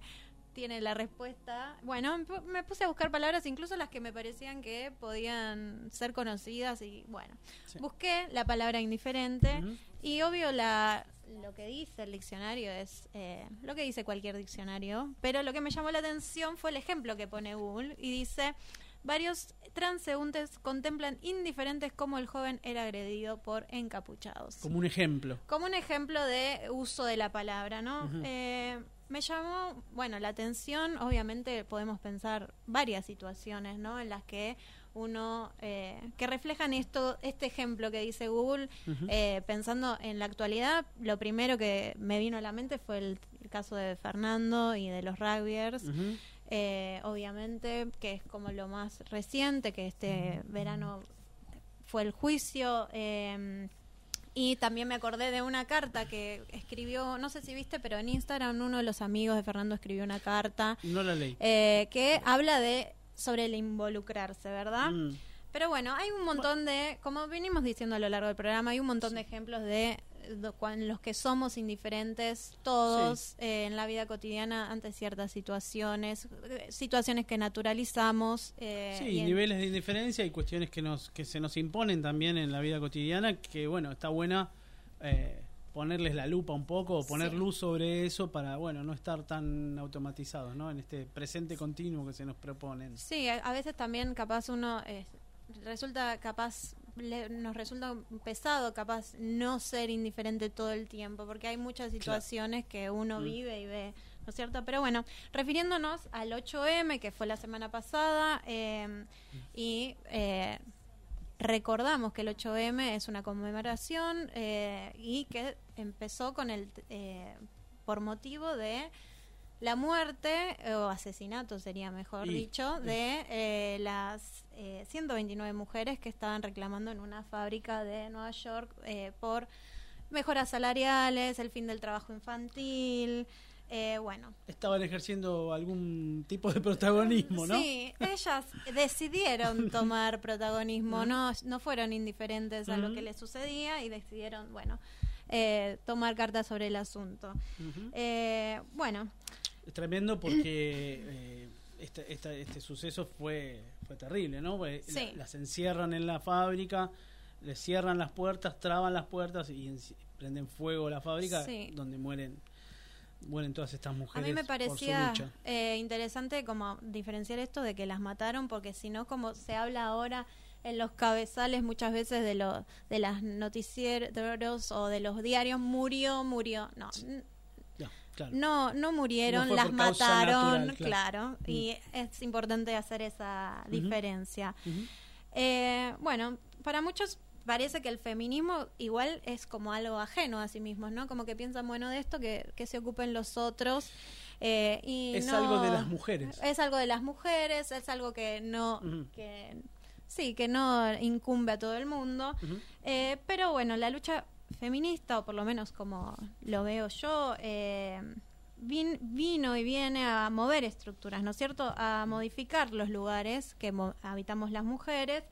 Tiene la respuesta. Bueno, me pu- me puse a buscar palabras, incluso las que me parecían que podían ser conocidas y bueno, Sí. busqué la palabra indiferente y obvio la lo que dice el diccionario es eh, lo que dice cualquier diccionario, pero lo que me llamó la atención fue el ejemplo que pone Google y dice varios transeúntes contemplan indiferentes cómo el joven era agredido por encapuchados Como un ejemplo. como un ejemplo de uso de la palabra, ¿no? Eh, me llamó, bueno, la atención, obviamente podemos pensar varias situaciones, ¿no? En las que uno, eh, que reflejan esto, este ejemplo que dice Google, eh, pensando en la actualidad, lo primero que me vino a la mente fue el, el caso de Fernando y de los rugbyers, eh, obviamente, que es como lo más reciente, que este verano fue el juicio. Y también me acordé de una carta que escribió, no sé si viste, pero en Instagram uno de los amigos de Fernando escribió una carta No la leí. eh, que habla de sobre el involucrarse, ¿verdad? Mm. Pero bueno, hay un montón de, como venimos diciendo a lo largo del programa, hay un montón de ejemplos de, en los que somos indiferentes todos eh, en la vida cotidiana ante ciertas situaciones, eh, situaciones que naturalizamos. eh, Sí, y niveles de indiferencia y cuestiones que nos que se nos imponen también en la vida cotidiana, que bueno, está buena eh, ponerles la lupa un poco, poner Sí. luz sobre eso para, bueno, no estar tan automatizados, ¿no? En este presente continuo que se nos proponen. Sí, a, a veces también capaz uno eh, resulta capaz le- nos resulta pesado capaz no ser indiferente todo el tiempo porque hay muchas situaciones que uno Mm. vive y ve ¿no es cierto? Pero bueno, refiriéndonos al 8M que fue la semana pasada eh, y eh, recordamos que el 8M es una conmemoración eh, y que empezó con el eh, por motivo de la muerte eh, o asesinato sería mejor Y- dicho de eh, las eh, 129 mujeres que estaban reclamando en una fábrica de Nueva York eh, por mejoras salariales, el fin del trabajo infantil, eh, bueno, Estaban ejerciendo algún tipo de protagonismo, ¿no? Sí, ellas decidieron tomar protagonismo, no, no fueron indiferentes a lo que les sucedía y decidieron, bueno, eh, tomar cartas sobre el asunto. Eh, bueno, Es tremendo porque eh, este, esta- este suceso fue, fue terrible, ¿no? La- Sí. las encierran en la fábrica, les cierran las puertas, traban las puertas y prenden fuego la fábrica Sí. donde mueren mueren todas estas a mujeres mí me parecía eh, interesante como diferenciar esto de que las mataron porque si no, como se habla ahora en los cabezales muchas veces de los de las noticieros o de los diarios murió, murió. No, claro. no, no murieron, No las mataron, natural, claro. claro. Mm. Y es importante hacer esa diferencia. Eh, bueno, para muchos parece que el feminismo igual es como algo ajeno a sí mismos, ¿no? Como que piensan, bueno, de esto que, que se ocupen los otros. eh, y Es no- algo de las mujeres. Es algo de las mujeres, es algo que no... Que, sí, que no incumbe a todo el mundo. Eh, pero bueno, la lucha feminista, o por lo menos como lo veo yo, eh, vin- vino y viene a mover estructuras, ¿no es cierto? A modificar los lugares que mo- habitamos las mujeres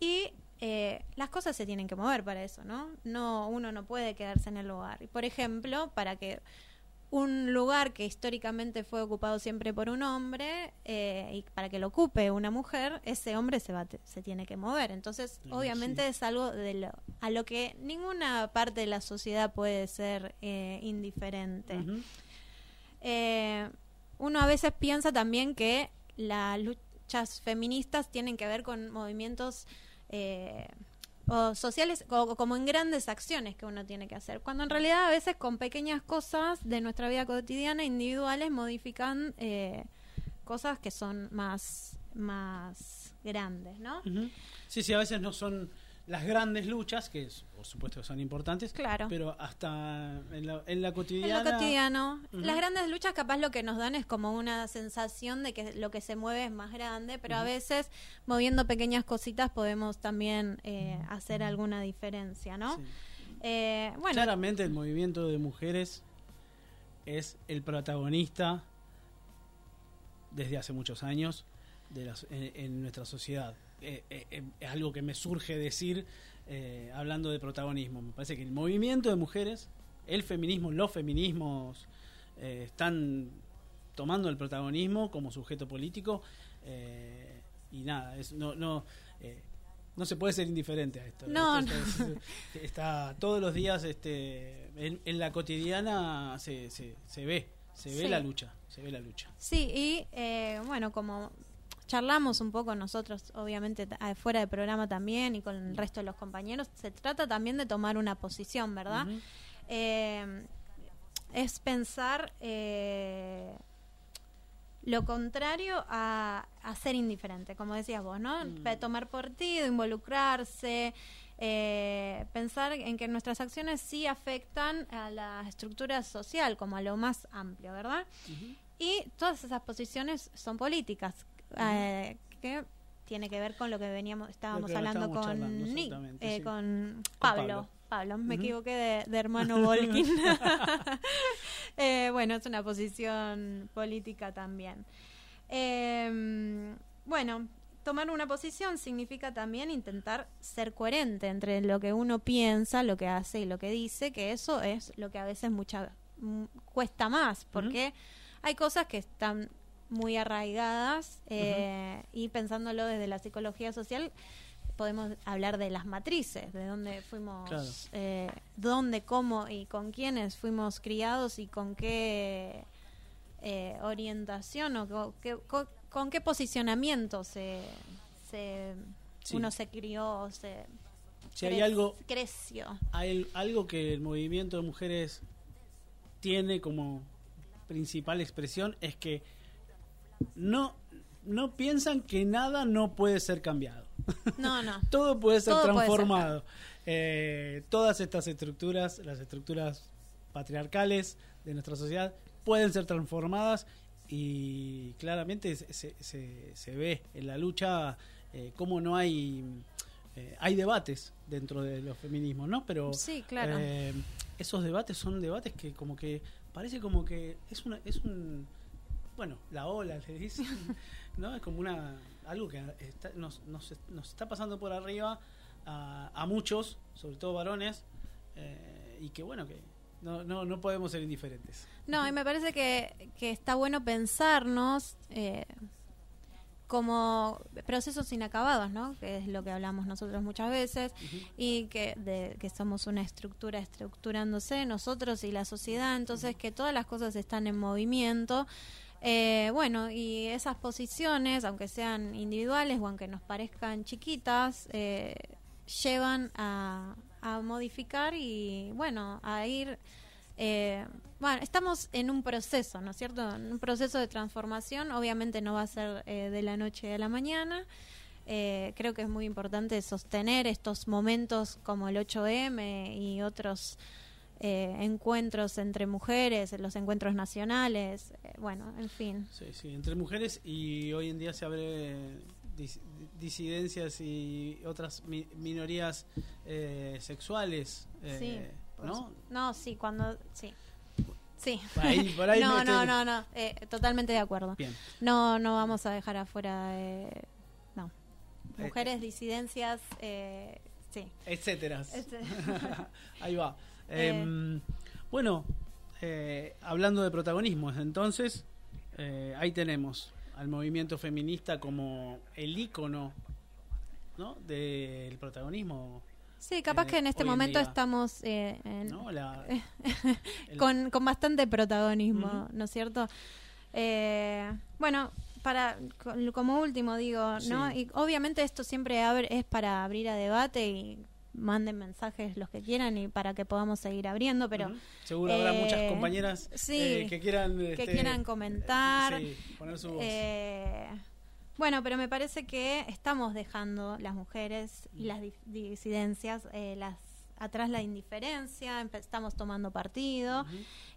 y eh, las cosas se tienen que mover para eso, ¿no? No, uno no puede quedarse en el lugar. Y por ejemplo, para que un lugar que históricamente fue ocupado siempre por un hombre eh, y para que lo ocupe una mujer, ese hombre se va se tiene que mover. Entonces, Sí, obviamente sí. es algo de lo, a lo que ninguna parte de la sociedad puede ser eh, indiferente. Eh, uno a veces piensa también que las luchas feministas tienen que ver con movimientos eh, o sociales o como en grandes acciones que uno tiene que hacer, cuando en realidad a veces con pequeñas cosas de nuestra vida cotidiana individuales modifican eh, cosas que son más más grandes, ¿no? Sí, sí, a veces no son las grandes luchas, que es- por supuesto que son importantes, Claro. pero hasta en la, en la En cotidiana... lo cotidiano, las grandes luchas capaz lo que nos dan es como una sensación de que lo que se mueve es más grande, pero a veces moviendo pequeñas cositas podemos también eh, hacer alguna diferencia, ¿no? Sí. Eh, bueno, Claramente el movimiento de mujeres es el protagonista desde hace muchos años de las- en, en nuestra sociedad. Eh, eh, eh, es algo que me surge decir eh, hablando de protagonismo. Me parece que el movimiento de mujeres, el feminismo, los feminismos eh, están tomando el protagonismo como sujeto político eh, y nada, es, no, no, eh, no se puede ser indiferente a esto. No, Esto es- está todos los días este, en, en la cotidiana se, se, se ve, se ve Sí. la lucha, se ve la lucha. sí, y eh, bueno, como charlamos un poco nosotros, obviamente ah, fuera del programa también y con el resto de los compañeros, se trata también de tomar una posición, ¿verdad? Eh, es pensar eh, lo contrario a, a ser indiferente, como decías vos, ¿no? Mm. Tomar partido, involucrarse, eh, pensar en que nuestras acciones sí afectan a la estructura social, como a lo más amplio, ¿verdad? Y todas esas posiciones son políticas, eh, que tiene que ver con lo que veníamos, estábamos que hablando estábamos con charlando, Nick, eh, sí. con Con Pablo. Pablo. Me equivoqué de, de hermano Volkin. Eh, bueno, es una posición política también. Eh, bueno, tomar una posición significa también intentar ser coherente entre lo que uno piensa, lo que hace y lo que dice, que eso es lo que a veces mucha, cuesta más, porque hay cosas que están muy arraigadas eh, y pensándolo desde la psicología social podemos hablar de las matrices, de dónde fuimos, Claro. eh, dónde, cómo y con quiénes fuimos criados y con qué eh, orientación o co- qué- co- con, qué posicionamiento se, se Sí. uno se crió, se Si hay algo, creció. hay algo que el movimiento de mujeres tiene como principal expresión es que no no piensan que nada no puede ser cambiado. No, no. Todo puede ser Todo puede ser transformado. Eh, todas estas estructuras, las estructuras patriarcales de nuestra sociedad, pueden ser transformadas y claramente se, se- se- se ve en la lucha eh, cómo no hay eh, hay debates dentro de los feminismos, ¿no? Pero Sí, claro. eh, esos debates son debates que como que parece como que es una es un bueno la ola le dicen no es como una algo que está- nos, nos, nos está pasando por arriba a, a muchos sobre todo varones eh, y que bueno que no, no, no podemos ser indiferentes. No, y me parece que, que está bueno pensarnos eh, como procesos inacabados, ¿no? Que es lo que hablamos nosotros muchas veces y que de, que somos una estructura estructurándose nosotros y la sociedad, entonces que todas las cosas están en movimiento Eh, bueno, y esas posiciones, aunque sean individuales o aunque nos parezcan chiquitas, eh, llevan a, modificar y, bueno, a ir... Eh, bueno, estamos en un proceso, ¿no es cierto? En un proceso de transformación. Obviamente no va a ser eh, de la noche a la mañana. Eh, creo que es muy importante sostener estos momentos como el 8M y otros eh, encuentros entre mujeres, los encuentros nacionales, eh, bueno, en fin. Sí, sí, entre mujeres y hoy en día se abre dis- disidencias y otras mi- minorías eh, sexuales, eh, Sí, ¿no? No, sí, cuando... Sí. Sí. Por ahí- por ahí no, no, estoy- no, no, eh, totalmente de acuerdo. Bien. No, no vamos a dejar afuera... eh, no. Mujeres, disidencias, eh, sí. etcétera. Este- Ahí va. Eh. Em, bueno, eh, hablando de protagonismos, entonces, eh, ahí tenemos al movimiento feminista como el ícono ¿no? del protagonismo. Sí, capaz eh, que en este momento estamos eh, en- ¿no? La- el- con, con bastante protagonismo. ¿no es cierto? Eh, bueno, para co- como último digo, ¿no? Y obviamente esto siempre abre- es para abrir a debate y manden mensajes los que quieran y para que podamos seguir abriendo, pero Ujú. Seguro habrá eh, muchas compañeras sí, eh, que quieran que este, quieran comentar. sí, poner su voz. Eh, bueno, pero me parece que estamos dejando las mujeres y las di- disidencias, eh, las atrás la indiferencia, estamos tomando partido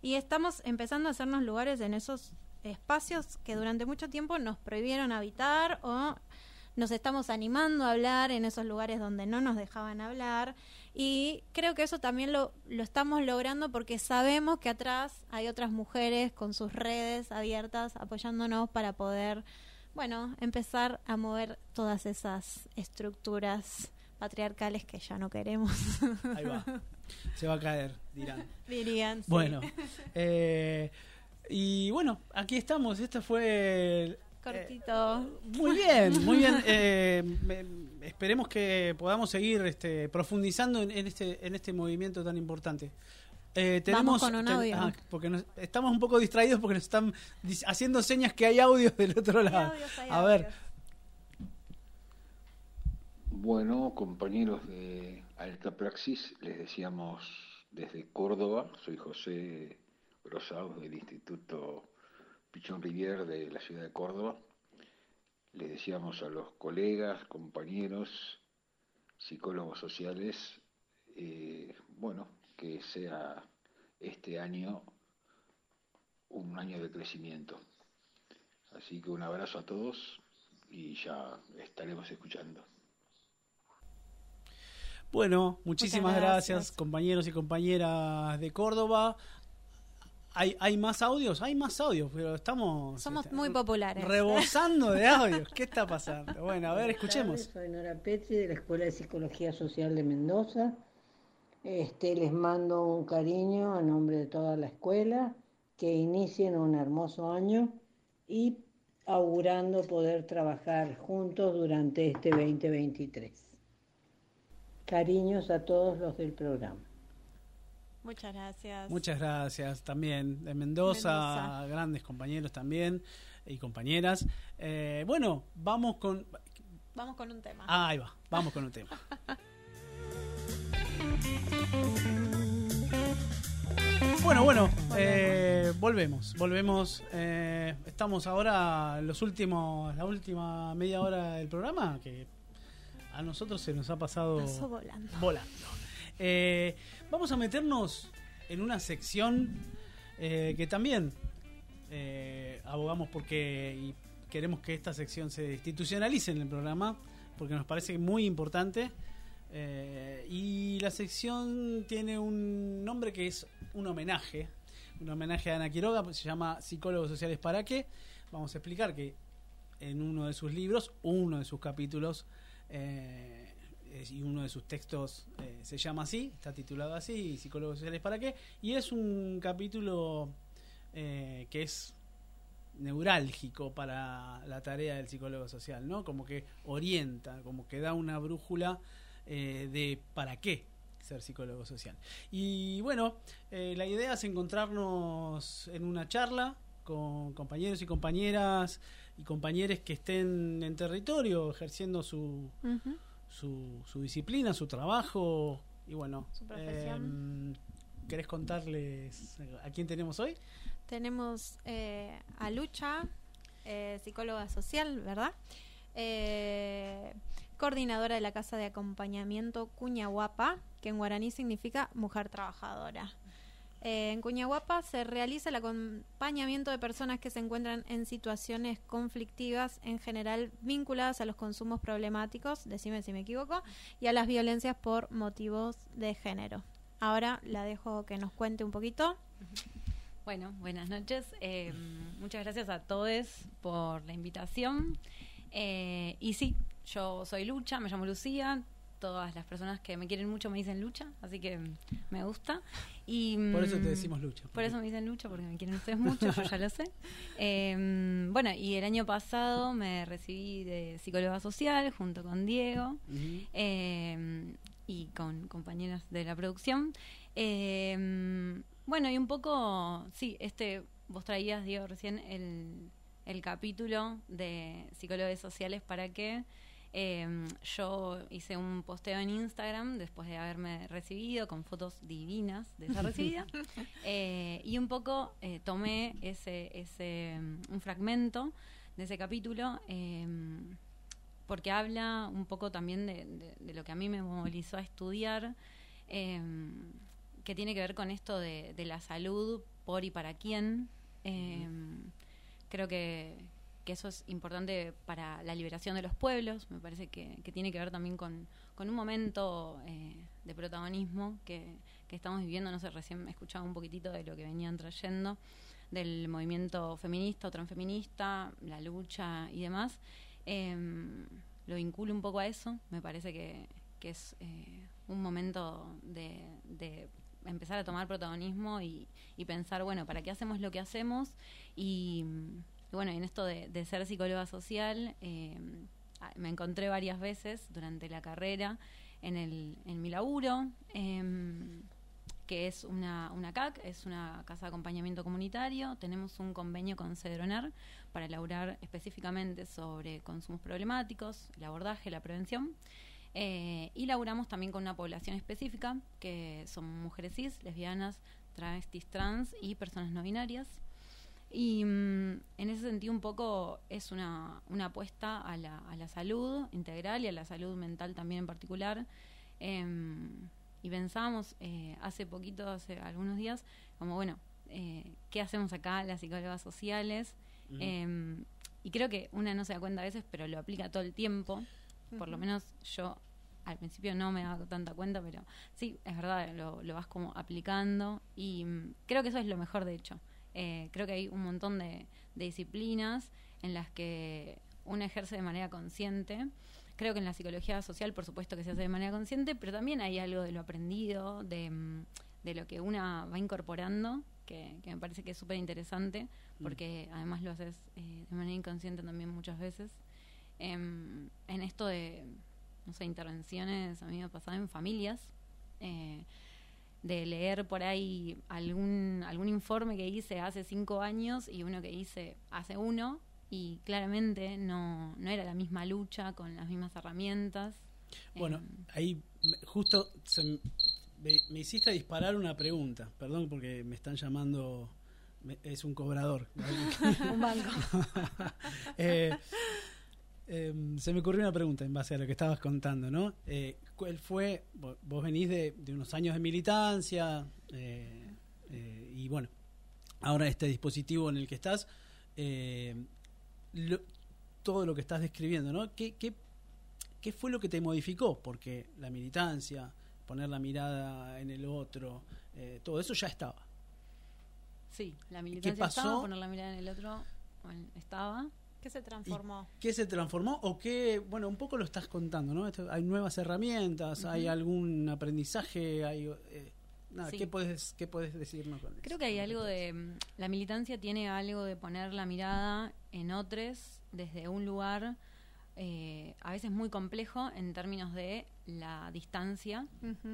y estamos empezando a hacernos lugares en esos espacios que durante mucho tiempo nos prohibieron habitar o nos estamos animando a hablar en esos lugares donde no nos dejaban hablar y creo que eso también lo, lo estamos logrando porque sabemos que atrás hay otras mujeres con sus redes abiertas apoyándonos para poder, bueno, empezar a mover todas esas estructuras patriarcales que ya no queremos. Ahí va. Se va a caer, dirán. Dirían. sí. Bueno, eh, y bueno, aquí estamos. Este fue Cortito. Muy bien, muy bien. Eh, esperemos que podamos seguir este, profundizando en, en este en este movimiento tan importante. Eh, tenemos, con un audio. ah, porque nos- estamos un poco distraídos porque nos están haciendo señas que hay audios del otro lado. audios, hay A ver, Bueno, compañeros de Alta Praxis, les decíamos desde Córdoba, soy José Rosados del Instituto Pichón Rivier de la ciudad de Córdoba. Les decíamos a los colegas, compañeros, psicólogos sociales, eh, bueno, que sea este año un año de crecimiento. Así que un abrazo a todos y ya estaremos escuchando. bueno, muchísimas gracias. compañeros y compañeras de Córdoba. ¿Hay, ¿Hay más audios? Hay más audios, pero estamos Somos este, muy populares. rebosando de audios. ¿Qué está pasando? Bueno, a ver, escuchemos. Soy Nora Petri de la Escuela de Psicología Social de Mendoza. Este, les mando un cariño a nombre de toda la escuela, que inicien un hermoso año y augurando poder trabajar juntos durante este 2023. Cariños a todos los del programa. Muchas gracias. Muchas gracias también de Mendoza, Mendoza. grandes compañeros también y compañeras. Eh, bueno, vamos con... Vamos con un tema. Ah, ahí va, vamos con un tema. Bueno, bueno, eh, volvemos, volvemos. eh, estamos ahora en los últimos, la última media hora del programa que a nosotros se nos ha pasado volando. volando. Eh, vamos a meternos en una sección eh, que también eh, abogamos porque y queremos que esta sección se institucionalice en el programa porque nos parece muy importante. Y la sección tiene un nombre que es un homenaje, un homenaje a Ana Quiroga, se llama Psicólogos Sociales para qué. Vamos a explicar que en uno de sus libros, uno de sus capítulos y uno de sus textos eh, se llama así, está titulado así, Psicólogos Sociales para qué, y es un capítulo eh, que es neurálgico para la tarea del psicólogo social, ¿no? Como que orienta, como que da una brújula eh, de para qué ser psicólogo social. Y bueno, eh, la idea es encontrarnos en una charla con compañeros y compañeras y compañeros que estén en territorio ejerciendo su. Su, su disciplina, su trabajo y bueno. Su profesión. em, ¿Querés contarles a quién tenemos hoy? Tenemos eh, a Lucha, eh, psicóloga social, ¿verdad? Eh, coordinadora de la Casa de Acompañamiento Cuñahuapa, que en guaraní significa mujer trabajadora. En Cuñahuapa se realiza el acompañamiento de personas que se encuentran en situaciones conflictivas, en general vinculadas a los consumos problemáticos, decime si me equivoco, y a las violencias por motivos de género. Ahora la dejo que nos cuente un poquito. Bueno, buenas noches. Eh, muchas gracias a todos por la invitación. Eh, y sí, yo soy Lucha, me llamo Lucía. Todas las personas que me quieren mucho me dicen Lucha, así que me gusta. Y, Por eso te mm, decimos Lucha. Por eso me dicen Lucha, porque me quieren ustedes mucho, yo ya lo sé. Eh, bueno, y el año pasado me recibí de psicóloga social junto con Diego eh, y con compañeras de la producción. Eh, bueno, y un poco, sí, este, vos traías, Diego, recién el, el capítulo de psicólogos sociales para que eh, yo hice un posteo en Instagram después de haberme recibido con fotos divinas de esa recibida eh, y un poco eh, tomé ese, ese mm, un fragmento de ese capítulo eh, porque habla un poco también de, de- de lo que a mí me movilizó a estudiar, que tiene que ver con esto de, de la salud por y para quién. Creo que, que eso es importante para la liberación de los pueblos, me parece que, tiene que ver también con, con un momento eh, de protagonismo que, que estamos viviendo, no sé, recién escuchaba un poquitito de lo que venían trayendo del movimiento feminista o transfeminista, la lucha y demás. Em, lo vinculo un poco a eso, me parece que, que es eh, un momento de, de empezar a tomar protagonismo y, y pensar, bueno, ¿para qué hacemos lo que hacemos? Y, y bueno, en esto de, ser psicóloga social, eh, me encontré varias veces durante la carrera en, el, en mi laburo, em, que es una, una CAC, es una casa de acompañamiento comunitario. Tenemos un convenio con Cedronar para elaborar específicamente sobre consumos problemáticos, el abordaje, la prevención. Eh, y laburamos también con una población específica, que son mujeres cis, lesbianas, travestis, trans y personas no binarias. Y mm, en ese sentido un poco es una, una apuesta a la, a la salud integral y a la salud mental también en particular. Em, y pensábamos eh, hace poquito, hace algunos días, como bueno, eh, ¿qué hacemos acá las psicólogas sociales? Em, y creo que una no se da cuenta a veces, pero lo aplica todo el tiempo. Por lo menos yo al principio no me daba tanta cuenta, pero sí, es verdad, lo, lo vas como aplicando y mm, creo que eso es lo mejor de hecho. Eh, creo que hay un montón de, de disciplinas en las que uno ejerce de manera consciente. Creo que en la psicología social, por supuesto que se hace de manera consciente, pero también hay algo de lo aprendido, de, mm, de lo que una va incorporando, que, que me parece que es súper interesante, porque además lo haces eh, de manera inconsciente también muchas veces. Em, en esto de, no sé, intervenciones, a mí me ha pasado en familias, eh, de leer por ahí algún, algún informe que hice hace cinco años y uno que hice hace uno, y claramente no, no era la misma lucha con las mismas herramientas. Bueno, Em, ahí me- justo se me, me hiciste disparar una pregunta. Perdón porque me están llamando. me- es un cobrador. Un banco. Eh, em, se me ocurrió una pregunta en base a lo que estabas contando, ¿no? ¿Cuál fue? vo- Vos venís de, de unos años de militancia eh, eh, y bueno, ahora este dispositivo en el que estás, eh, lo- todo lo que estás describiendo, ¿no? ¿Qué, qué, qué fue lo que te modificó? Porque la militancia, poner la mirada en el otro, eh, todo eso ya estaba. Sí, la militancia pasó? estaba, poner la mirada en el otro bueno, estaba. ¿Qué se transformó? ¿Qué se transformó o qué? Bueno, un poco lo estás contando, ¿no? Esto- hay nuevas herramientas, hay algún aprendizaje, hay... eh, nada, Sí. ¿qué, puedes, ¿Qué puedes decirnos con eso? Creo que hay algo de. mm, La militancia tiene algo de poner la mirada en otros desde un lugar eh, a veces muy complejo en términos de la distancia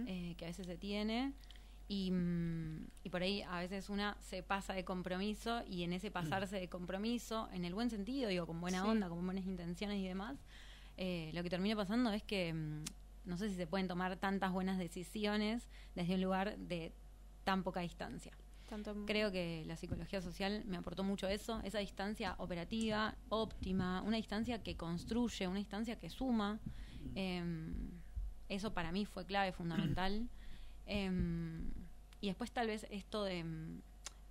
eh, que a veces se tiene Y, mm, y por ahí a veces una se pasa de compromiso y en ese pasarse de compromiso, en el buen sentido, digo, con buena Sí. onda, con buenas intenciones y demás, eh, lo que termina pasando es que mm, no sé si se pueden tomar tantas buenas decisiones desde un lugar de tan poca distancia. Tanto Creo que la psicología social me aportó mucho eso, esa distancia operativa, óptima, una distancia que construye, una distancia que suma. Em, eso para mí fue clave, fundamental. Em, y después tal vez esto de, em,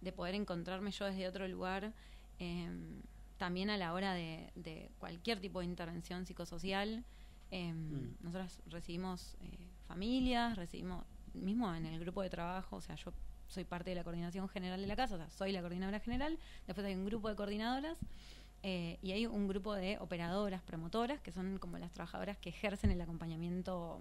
de poder encontrarme yo desde otro lugar, em, también a la hora de, de cualquier tipo de intervención psicosocial. Mm. Nosotros recibimos eh, familias, recibimos, mismo en el grupo de trabajo, o sea, yo soy parte de la coordinación general de la casa, o sea, soy la coordinadora general, después hay un grupo de coordinadoras eh, y hay un grupo de operadoras, promotoras, que son como las trabajadoras que ejercen el acompañamiento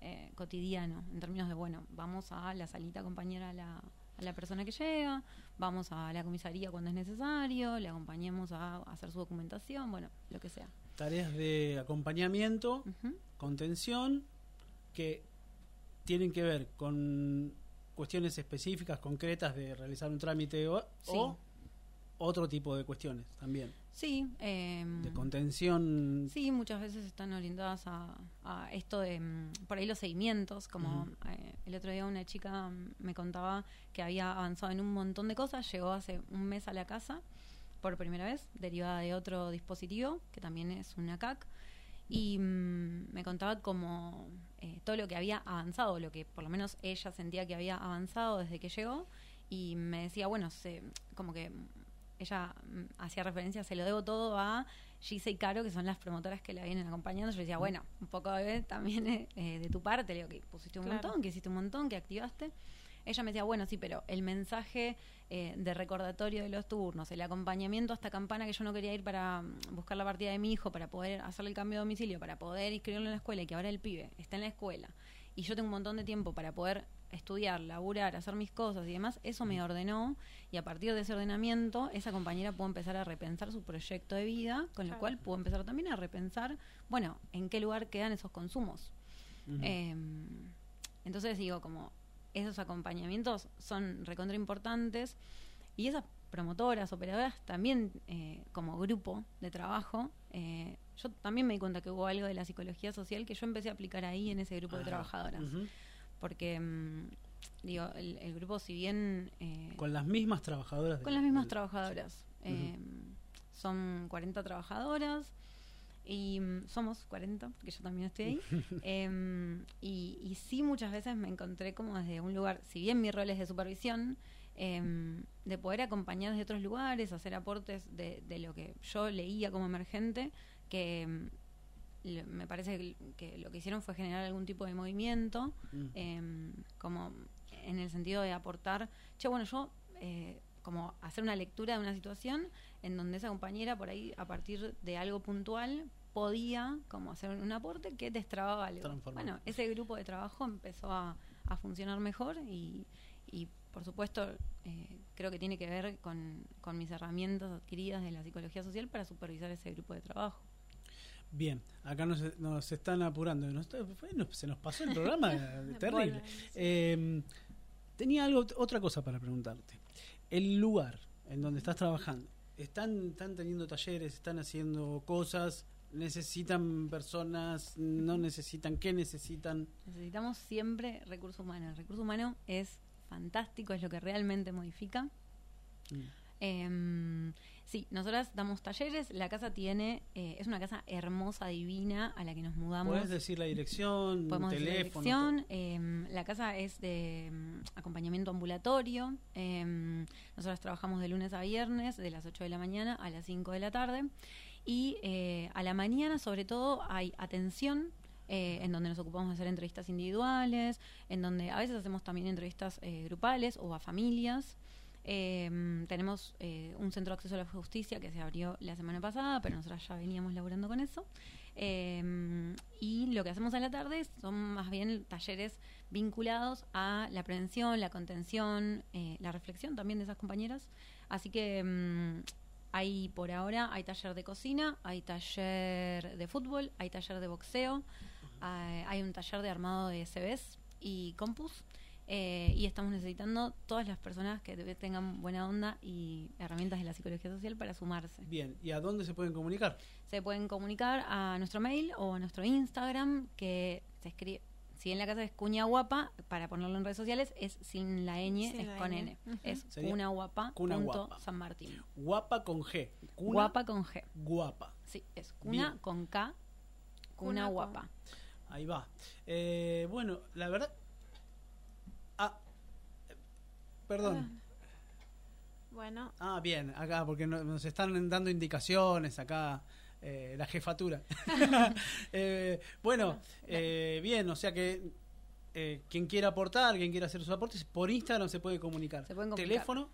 eh, cotidiano, en términos de, bueno, vamos a la salita a acompañar a la, a la persona que llega, vamos a la comisaría cuando es necesario, le acompañamos a, hacer su documentación, bueno, lo que sea. Tareas de acompañamiento, contención, que tienen que ver con cuestiones específicas, concretas de realizar un trámite o, Sí. o otro tipo de cuestiones también. Sí, em, De contención. Sí, muchas veces están orientadas a, a esto de, mm, por ahí los seguimientos, como eh, el otro día una chica mm, me contaba que había avanzado en un montón de cosas, llegó hace un mes a la casa por primera vez, derivada de otro dispositivo, que también es una CAC, y mm, me contaba como eh, todo lo que había avanzado, lo que por lo menos ella sentía que había avanzado desde que llegó, y me decía, bueno, se, como que ella mm, hacía referencia, se lo debo todo a Gisa y Caro, que son las promotoras que la vienen acompañando. Yo decía, bueno, un poco de, también eh, eh, de tu parte, le digo que pusiste un Claro. montón, que hiciste un montón, que activaste. Ella me decía, bueno, sí, pero el mensaje eh, de recordatorio de los turnos, el acompañamiento hasta campana que yo no quería ir para mm, buscar la partida de mi hijo, para poder hacerle el cambio de domicilio, para poder inscribirlo en la escuela y que ahora el pibe está en la escuela y yo tengo un montón de tiempo para poder estudiar, laburar, hacer mis cosas y demás, eso me ordenó y a partir de ese ordenamiento esa compañera pudo empezar a repensar su proyecto de vida, con lo Claro. cual pudo empezar también a repensar, bueno, en qué lugar quedan esos consumos. Em, entonces digo, como esos acompañamientos son recontra importantes y esas promotoras, operadoras, también eh, como grupo de trabajo, eh, yo también me di cuenta que hubo algo de la psicología social que yo empecé a aplicar ahí en ese grupo de trabajadoras. Porque, mm, digo, el, el grupo, si bien... eh, Con las mismas trabajadoras. con las mismas del- trabajadoras. Eh, son 40 trabajadoras y mm, somos 40, porque yo también estoy ahí. Em, y, y sí, muchas veces me encontré como desde un lugar, si bien mi rol es de supervisión, em, de poder acompañar desde otros lugares, hacer aportes de, de lo que yo leía como emergente, que em, me parece que, lo que hicieron fue generar algún tipo de movimiento, Mm. em, como en el sentido de aportar, che, bueno, yo eh, como hacer una lectura de una situación en donde esa compañera por ahí a partir de algo puntual podía como hacer un aporte que destrababa algo. Bueno, ese grupo de trabajo empezó a, a funcionar mejor y, y por supuesto eh, creo que tiene que ver con, con mis herramientas adquiridas de la psicología social para supervisar ese grupo de trabajo. Bien, acá nos, nos están apurando. Nos- bueno, se nos pasó el programa, eh, terrible. Bola, sí. Eh, tenía algo, otra cosa para preguntarte. El lugar en donde estás trabajando, ¿están, están teniendo talleres, están haciendo cosas? ¿Necesitan personas? ¿No necesitan? ¿Qué necesitan? Necesitamos siempre recurso humano. El recurso humano es fantástico, es lo que realmente modifica. Mm. Em, sí, nosotras damos talleres. La casa tiene, eh, es una casa hermosa, divina, a la que nos mudamos. ¿Puedes decir la dirección, Podemos decir la teléfono? dirección. Em, la casa es de em, acompañamiento ambulatorio. Em, nosotros trabajamos de lunes a viernes, de las 8 de la mañana a las 5 de la tarde. Y eh, a la mañana, sobre todo, hay atención. eh, en donde nos ocupamos de hacer entrevistas individuales, en donde a veces hacemos también entrevistas eh, grupales o a familias. Em, tenemos eh, un centro de acceso a la justicia que se abrió la semana pasada, pero nosotros ya veníamos laburando con eso. Em, y lo que hacemos a la tarde son más bien talleres vinculados a la prevención, la contención, eh, la reflexión también de esas compañeras. Así que em, hay por ahora, hay taller de cocina, hay taller de fútbol, hay taller de boxeo, hay, hay un taller de armado de CBs y compus. Eh, y estamos necesitando todas las personas que te- tengan buena onda y herramientas de la psicología social para sumarse. Bien, ¿y a dónde se pueden comunicar? Se pueden comunicar a nuestro mail o a nuestro Instagram, que se escribe, si en la casa es cuña guapa, para ponerlo en redes sociales, es sin la ñ, Sin es la con. N. Es cuna guapa, Cuna punto Guapa. San Martín. Guapa con G. Cuna Guapa con G. Guapa. Sí, es cuna Bien. con K, cuna, Cuna con- guapa. Ahí va. Eh, bueno, la verdad. Ah, eh, perdón. Bueno, Ah, bien, acá, porque no- nos están dando indicaciones acá. eh, la jefatura. Eh, bueno, eh, bien, o sea que eh, quien quiera aportar, quien quiera hacer sus aportes, por Instagram se puede comunicar. Se pueden comunicar. Teléfono,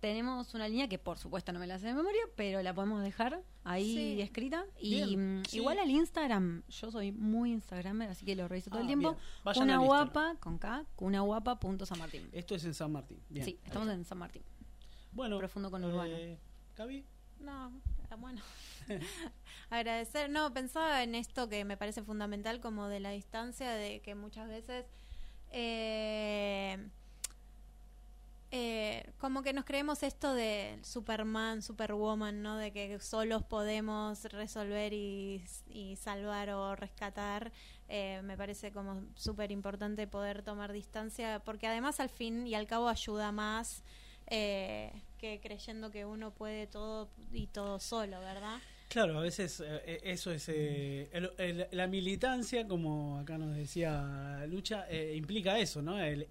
Tenemos una línea que por supuesto no me la sé de memoria, pero la podemos dejar ahí Sí. escrita. Y Bien, mm, sí. igual al Instagram, yo soy muy Instagramer, así que lo reviso todo Ah, el tiempo. Vayan Cuna al guapa con K, cuna guapa punto San Martín. esto es en San Martín. Bien. Sí, estamos en San Martín. Bueno, Profundo con urbano. eh, Gaby, no, ah, bueno. Agradecer, no, pensaba en esto que me parece fundamental como de la distancia, de que muchas veces eh, eh, como que nos creemos esto de Superman, Superwoman, ¿no? De que solos podemos resolver y, y salvar o rescatar. Eh, me parece como súper importante poder tomar distancia, porque además al fin y al cabo ayuda más eh, que creyendo que uno puede todo y todo solo, ¿verdad? Claro, a veces eh, eso es. eh, el- la militancia, como acá nos decía Lucha, eh, implica eso, ¿no? El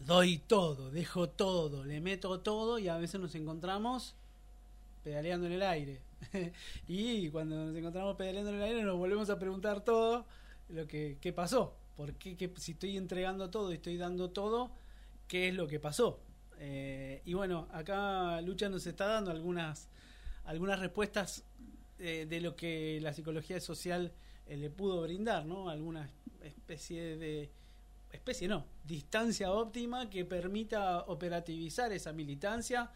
doy todo, dejo todo, le meto todo y a veces nos encontramos pedaleando en el aire. y cuando nos encontramos pedaleando en el aire nos volvemos a preguntar todo lo que qué pasó. ¿Por qué, qué- si estoy entregando todo y estoy dando todo, qué es lo que pasó? Eh, y bueno, acá Lucha nos está dando algunas algunas respuestas eh, de lo que la psicología social eh, le pudo brindar, ¿no? Alguna especie de especie no, distancia óptima que permita operativizar esa militancia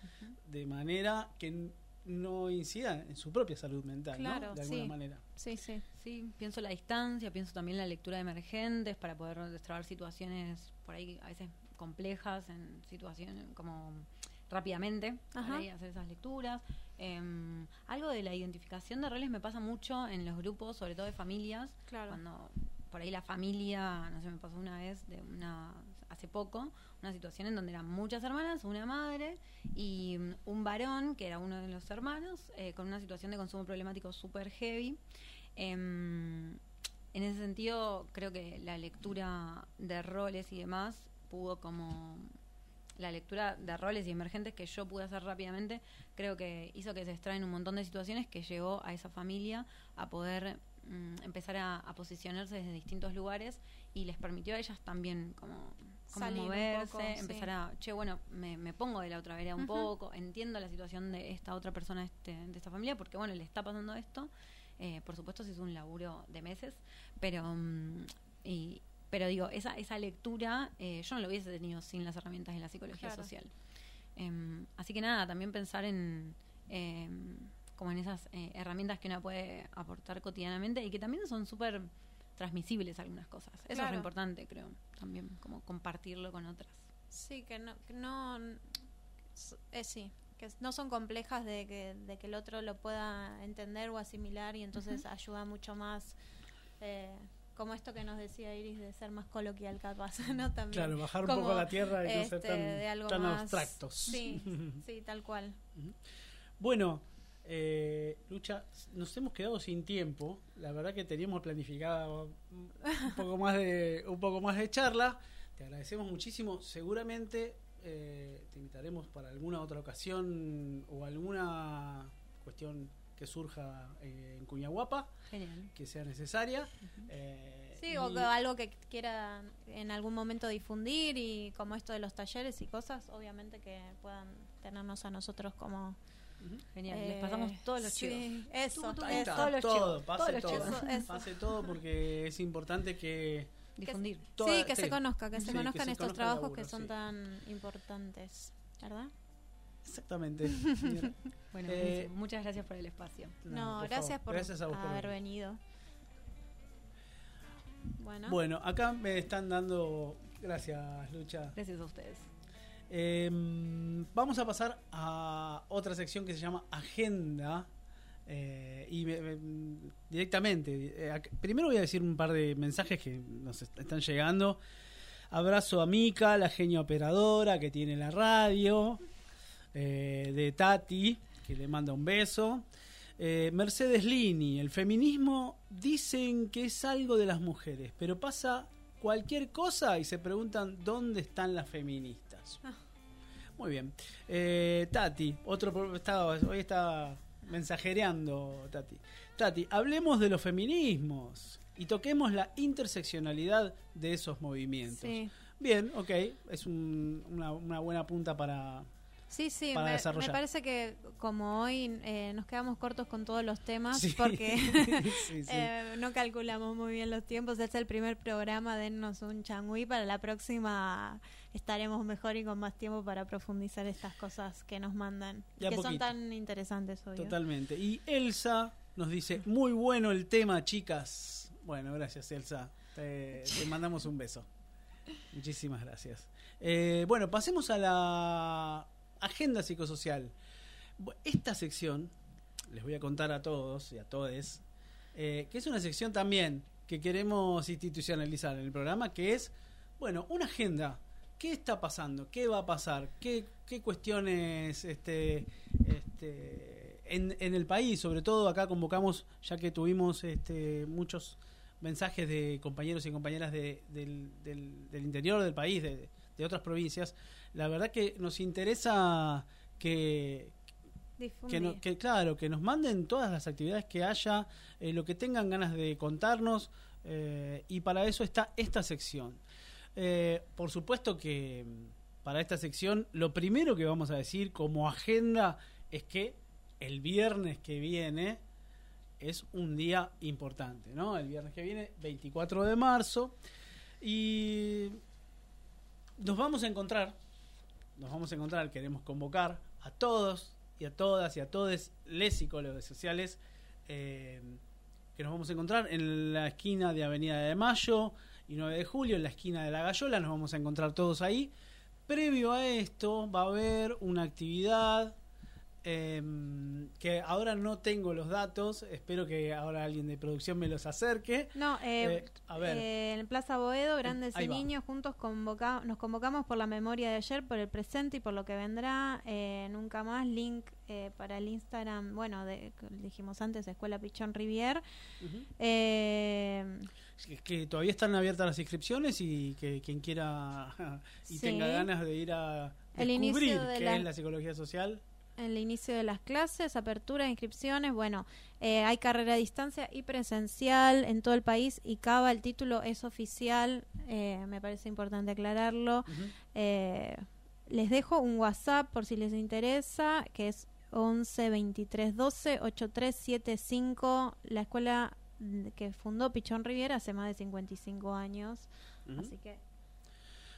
de manera que no incida en su propia salud mental, Claro, ¿no? De alguna sí. manera. Sí, sí. Sí, pienso la distancia, pienso también la lectura de emergentes para poder destrabar situaciones por ahí a veces complejas, en situaciones como rápidamente, Ajá. para ahí hacer esas lecturas. Em, algo de la identificación de roles me pasa mucho en los grupos, sobre todo de familias, Claro. cuando por ahí la familia, no sé, me pasó una vez, de una hace poco, una situación en donde eran muchas hermanas, una madre y mm, un varón, que era uno de los hermanos, eh, con una situación de consumo problemático súper heavy. Em, en ese sentido, creo que la lectura de roles y demás pudo como la lectura de roles y emergentes que yo pude hacer rápidamente, creo que hizo que se extraen un montón de situaciones que llevó a esa familia a poder mm, empezar a, a posicionarse desde distintos lugares y les permitió a ellas también como, como Salir un moverse, poco, sí. empezar a, che, bueno, me, me pongo de la otra vereda un poco, entiendo la situación de esta otra persona este, de esta familia, porque bueno, le está pasando esto. Eh, por supuesto, si es un laburo de meses, pero mm, y, pero digo, esa, esa lectura eh, yo no lo hubiese tenido sin las herramientas de la psicología Claro. social. Em, así que nada, también pensar en em, como en esas eh, herramientas que uno puede aportar cotidianamente y que también son súper transmisibles algunas cosas. Eso es lo importante, creo, también, como compartirlo con otras. Sí, que no, que no eh, sí, que no son complejas de que, de que el otro lo pueda entender o asimilar y entonces ayuda mucho más, eh, como esto que nos decía Iris de ser más coloquial capaz, ¿no? También. Claro, bajar un Como, poco a la tierra y no ser este, tan- de algo tan más- abstractos. Sí, sí, tal cual. Bueno, eh, Lucha, nos hemos quedado sin tiempo. La verdad que teníamos planificado un poco más de un poco más de charla. Te agradecemos muchísimo. Seguramente eh, te invitaremos para alguna otra ocasión o alguna cuestión que surja eh, en Cuñaguapa, Genial. que sea necesaria. Eh, Sí, o algo que quiera en algún momento difundir y como esto de los talleres y cosas, obviamente que puedan tenernos a nosotros como... Genial, eh, les pasamos todos los sí, chivos. Eso, Tú, tú, Ahí eso. está, todos los todo, chivos, pase todos los todo, chivos. Eso, eso. pase todo porque es importante que Difundir. toda- sí, que se conozca, que se Sí, conozcan se estos conozca trabajos laburo, que son sí. tan importantes, ¿verdad? Exactamente. Bueno, Eh, muchas gracias por el espacio. No, por gracias favor. por Gracias a vos por haber venir. venido. Bueno, Bueno, acá me están dando Gracias, Lucha. Gracias a ustedes. Eh, vamos a pasar a otra sección que se llama Agenda. Eh, y me- me- directamente, eh, primero voy a decir un par de mensajes que nos est- están llegando. Abrazo a Mica, la genia operadora que tiene la radio. eh, de Tati, que le manda un beso. Mercedes Lini, el feminismo dicen que es algo de las mujeres, pero pasa cualquier cosa y se preguntan dónde están las feministas. Muy bien. Eh, Tati, otro estaba, hoy está mensajereando Tati. Tati, hablemos de los feminismos y toquemos la interseccionalidad de esos movimientos. Sí. Bien, ok, es un- una, una buena punta para, Sí, sí, me, parece que como hoy eh, nos quedamos cortos con todos los temas Sí. porque Sí, sí. eh, no calculamos muy bien los tiempos. Este es el primer programa, dennos un changüí. Para la próxima estaremos mejor y con más tiempo para profundizar estas cosas que nos mandan. Que son tan interesantes hoy. Totalmente. Y Elsa nos dice, muy bueno el tema, chicas. Bueno, gracias Elsa. Te, te mandamos un beso. Muchísimas gracias. Eh, bueno, pasemos a la agenda psicosocial. Esta sección, les voy a contar a todos y a todes, eh, que es una sección también que queremos institucionalizar en el programa, que es, bueno, una agenda. ¿Qué está pasando? ¿Qué va a pasar? ¿Qué, qué cuestiones este, este, en, en el país? Sobre todo acá convocamos, ya que tuvimos este, muchos mensajes de compañeros y compañeras de- del, del- del interior del país, de, de otras provincias. La verdad que nos interesa que, Difundir. que, no- que, claro, que nos manden todas las actividades que haya, eh, lo que tengan ganas de contarnos, eh, y para eso está esta sección. Eh, por supuesto que mm, para esta sección lo primero que vamos a decir como agenda es que el viernes que viene es un día importante, ¿no? El viernes que viene, 24 de marzo, y nos vamos a encontrar, nos vamos a encontrar, queremos convocar a todos y a todas y a todos les psicólogos sociales eh, que nos vamos a encontrar en la esquina de Avenida de Mayo y 9 de Julio, en la esquina de La Gallola, nos vamos a encontrar todos ahí. Previo a esto va a haber una actividad eh, que ahora no tengo los datos, espero que ahora alguien de producción me los acerque. No, eh, Eh, a ver. eh, en Plaza Boedo, grandes y niños, juntos convoca nos convocamos por la memoria de ayer, por el presente y por lo que vendrá. nunca más, link para el Instagram, bueno, de, dijimos antes, Escuela Pichón Rivier. Es que todavía están abiertas las inscripciones y que quien quiera y Sí. tenga ganas de ir a descubrir de qué la- es la psicología social. el inicio de las clases, apertura, inscripciones, bueno, eh, hay carrera a distancia y presencial en todo el país y Cava, el título es oficial, eh, me parece importante aclararlo. Eh, les dejo un WhatsApp por si les interesa, que es 11 23 12 8375, la escuela que fundó Pichón Riviera hace más de 55 años. Ujú. Así que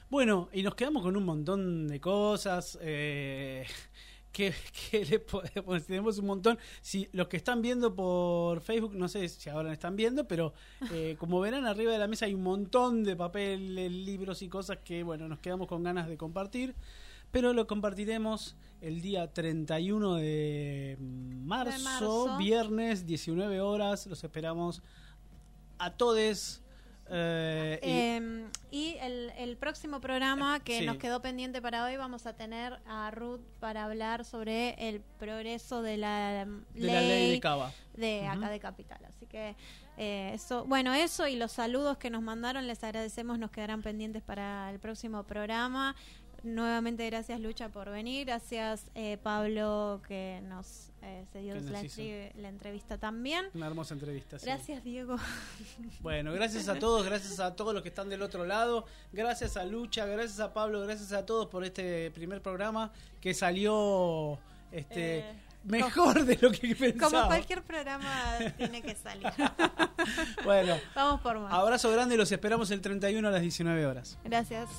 Bueno, y nos quedamos con un montón de cosas. Eh, que, que le podemos- tenemos un montón. Si los que están viendo por Facebook, no sé si ahora están viendo, pero eh, como verán, arriba de la mesa hay un montón de papeles, libros y cosas que, bueno, nos quedamos con ganas de compartir. Pero lo compartiremos el día 31 de marzo, De marzo. viernes, 19 horas. Los esperamos a todos. eh, y- Eh, y el, el próximo programa que Sí. nos quedó pendiente para hoy vamos a tener a Ruth para hablar sobre el progreso de la De la ley de Cava. de acá de Capital. Así que eh, eso, bueno, eso y los saludos que nos mandaron les agradecemos, nos quedarán pendientes para el próximo programa. Nuevamente gracias Lucha por venir, gracias eh, Pablo que nos eh, nos la, entrevista también. Una hermosa entrevista. sí. Gracias Diego. Bueno, gracias a todos, gracias a todos los que están del otro lado, gracias a Lucha, gracias a Pablo, gracias a todos por este primer programa que salió este Eh, mejor de lo que pensaba. Como cualquier programa tiene que salir. Bueno, Vamos por más. abrazo grande y los esperamos el 31 a las 19 horas. Gracias.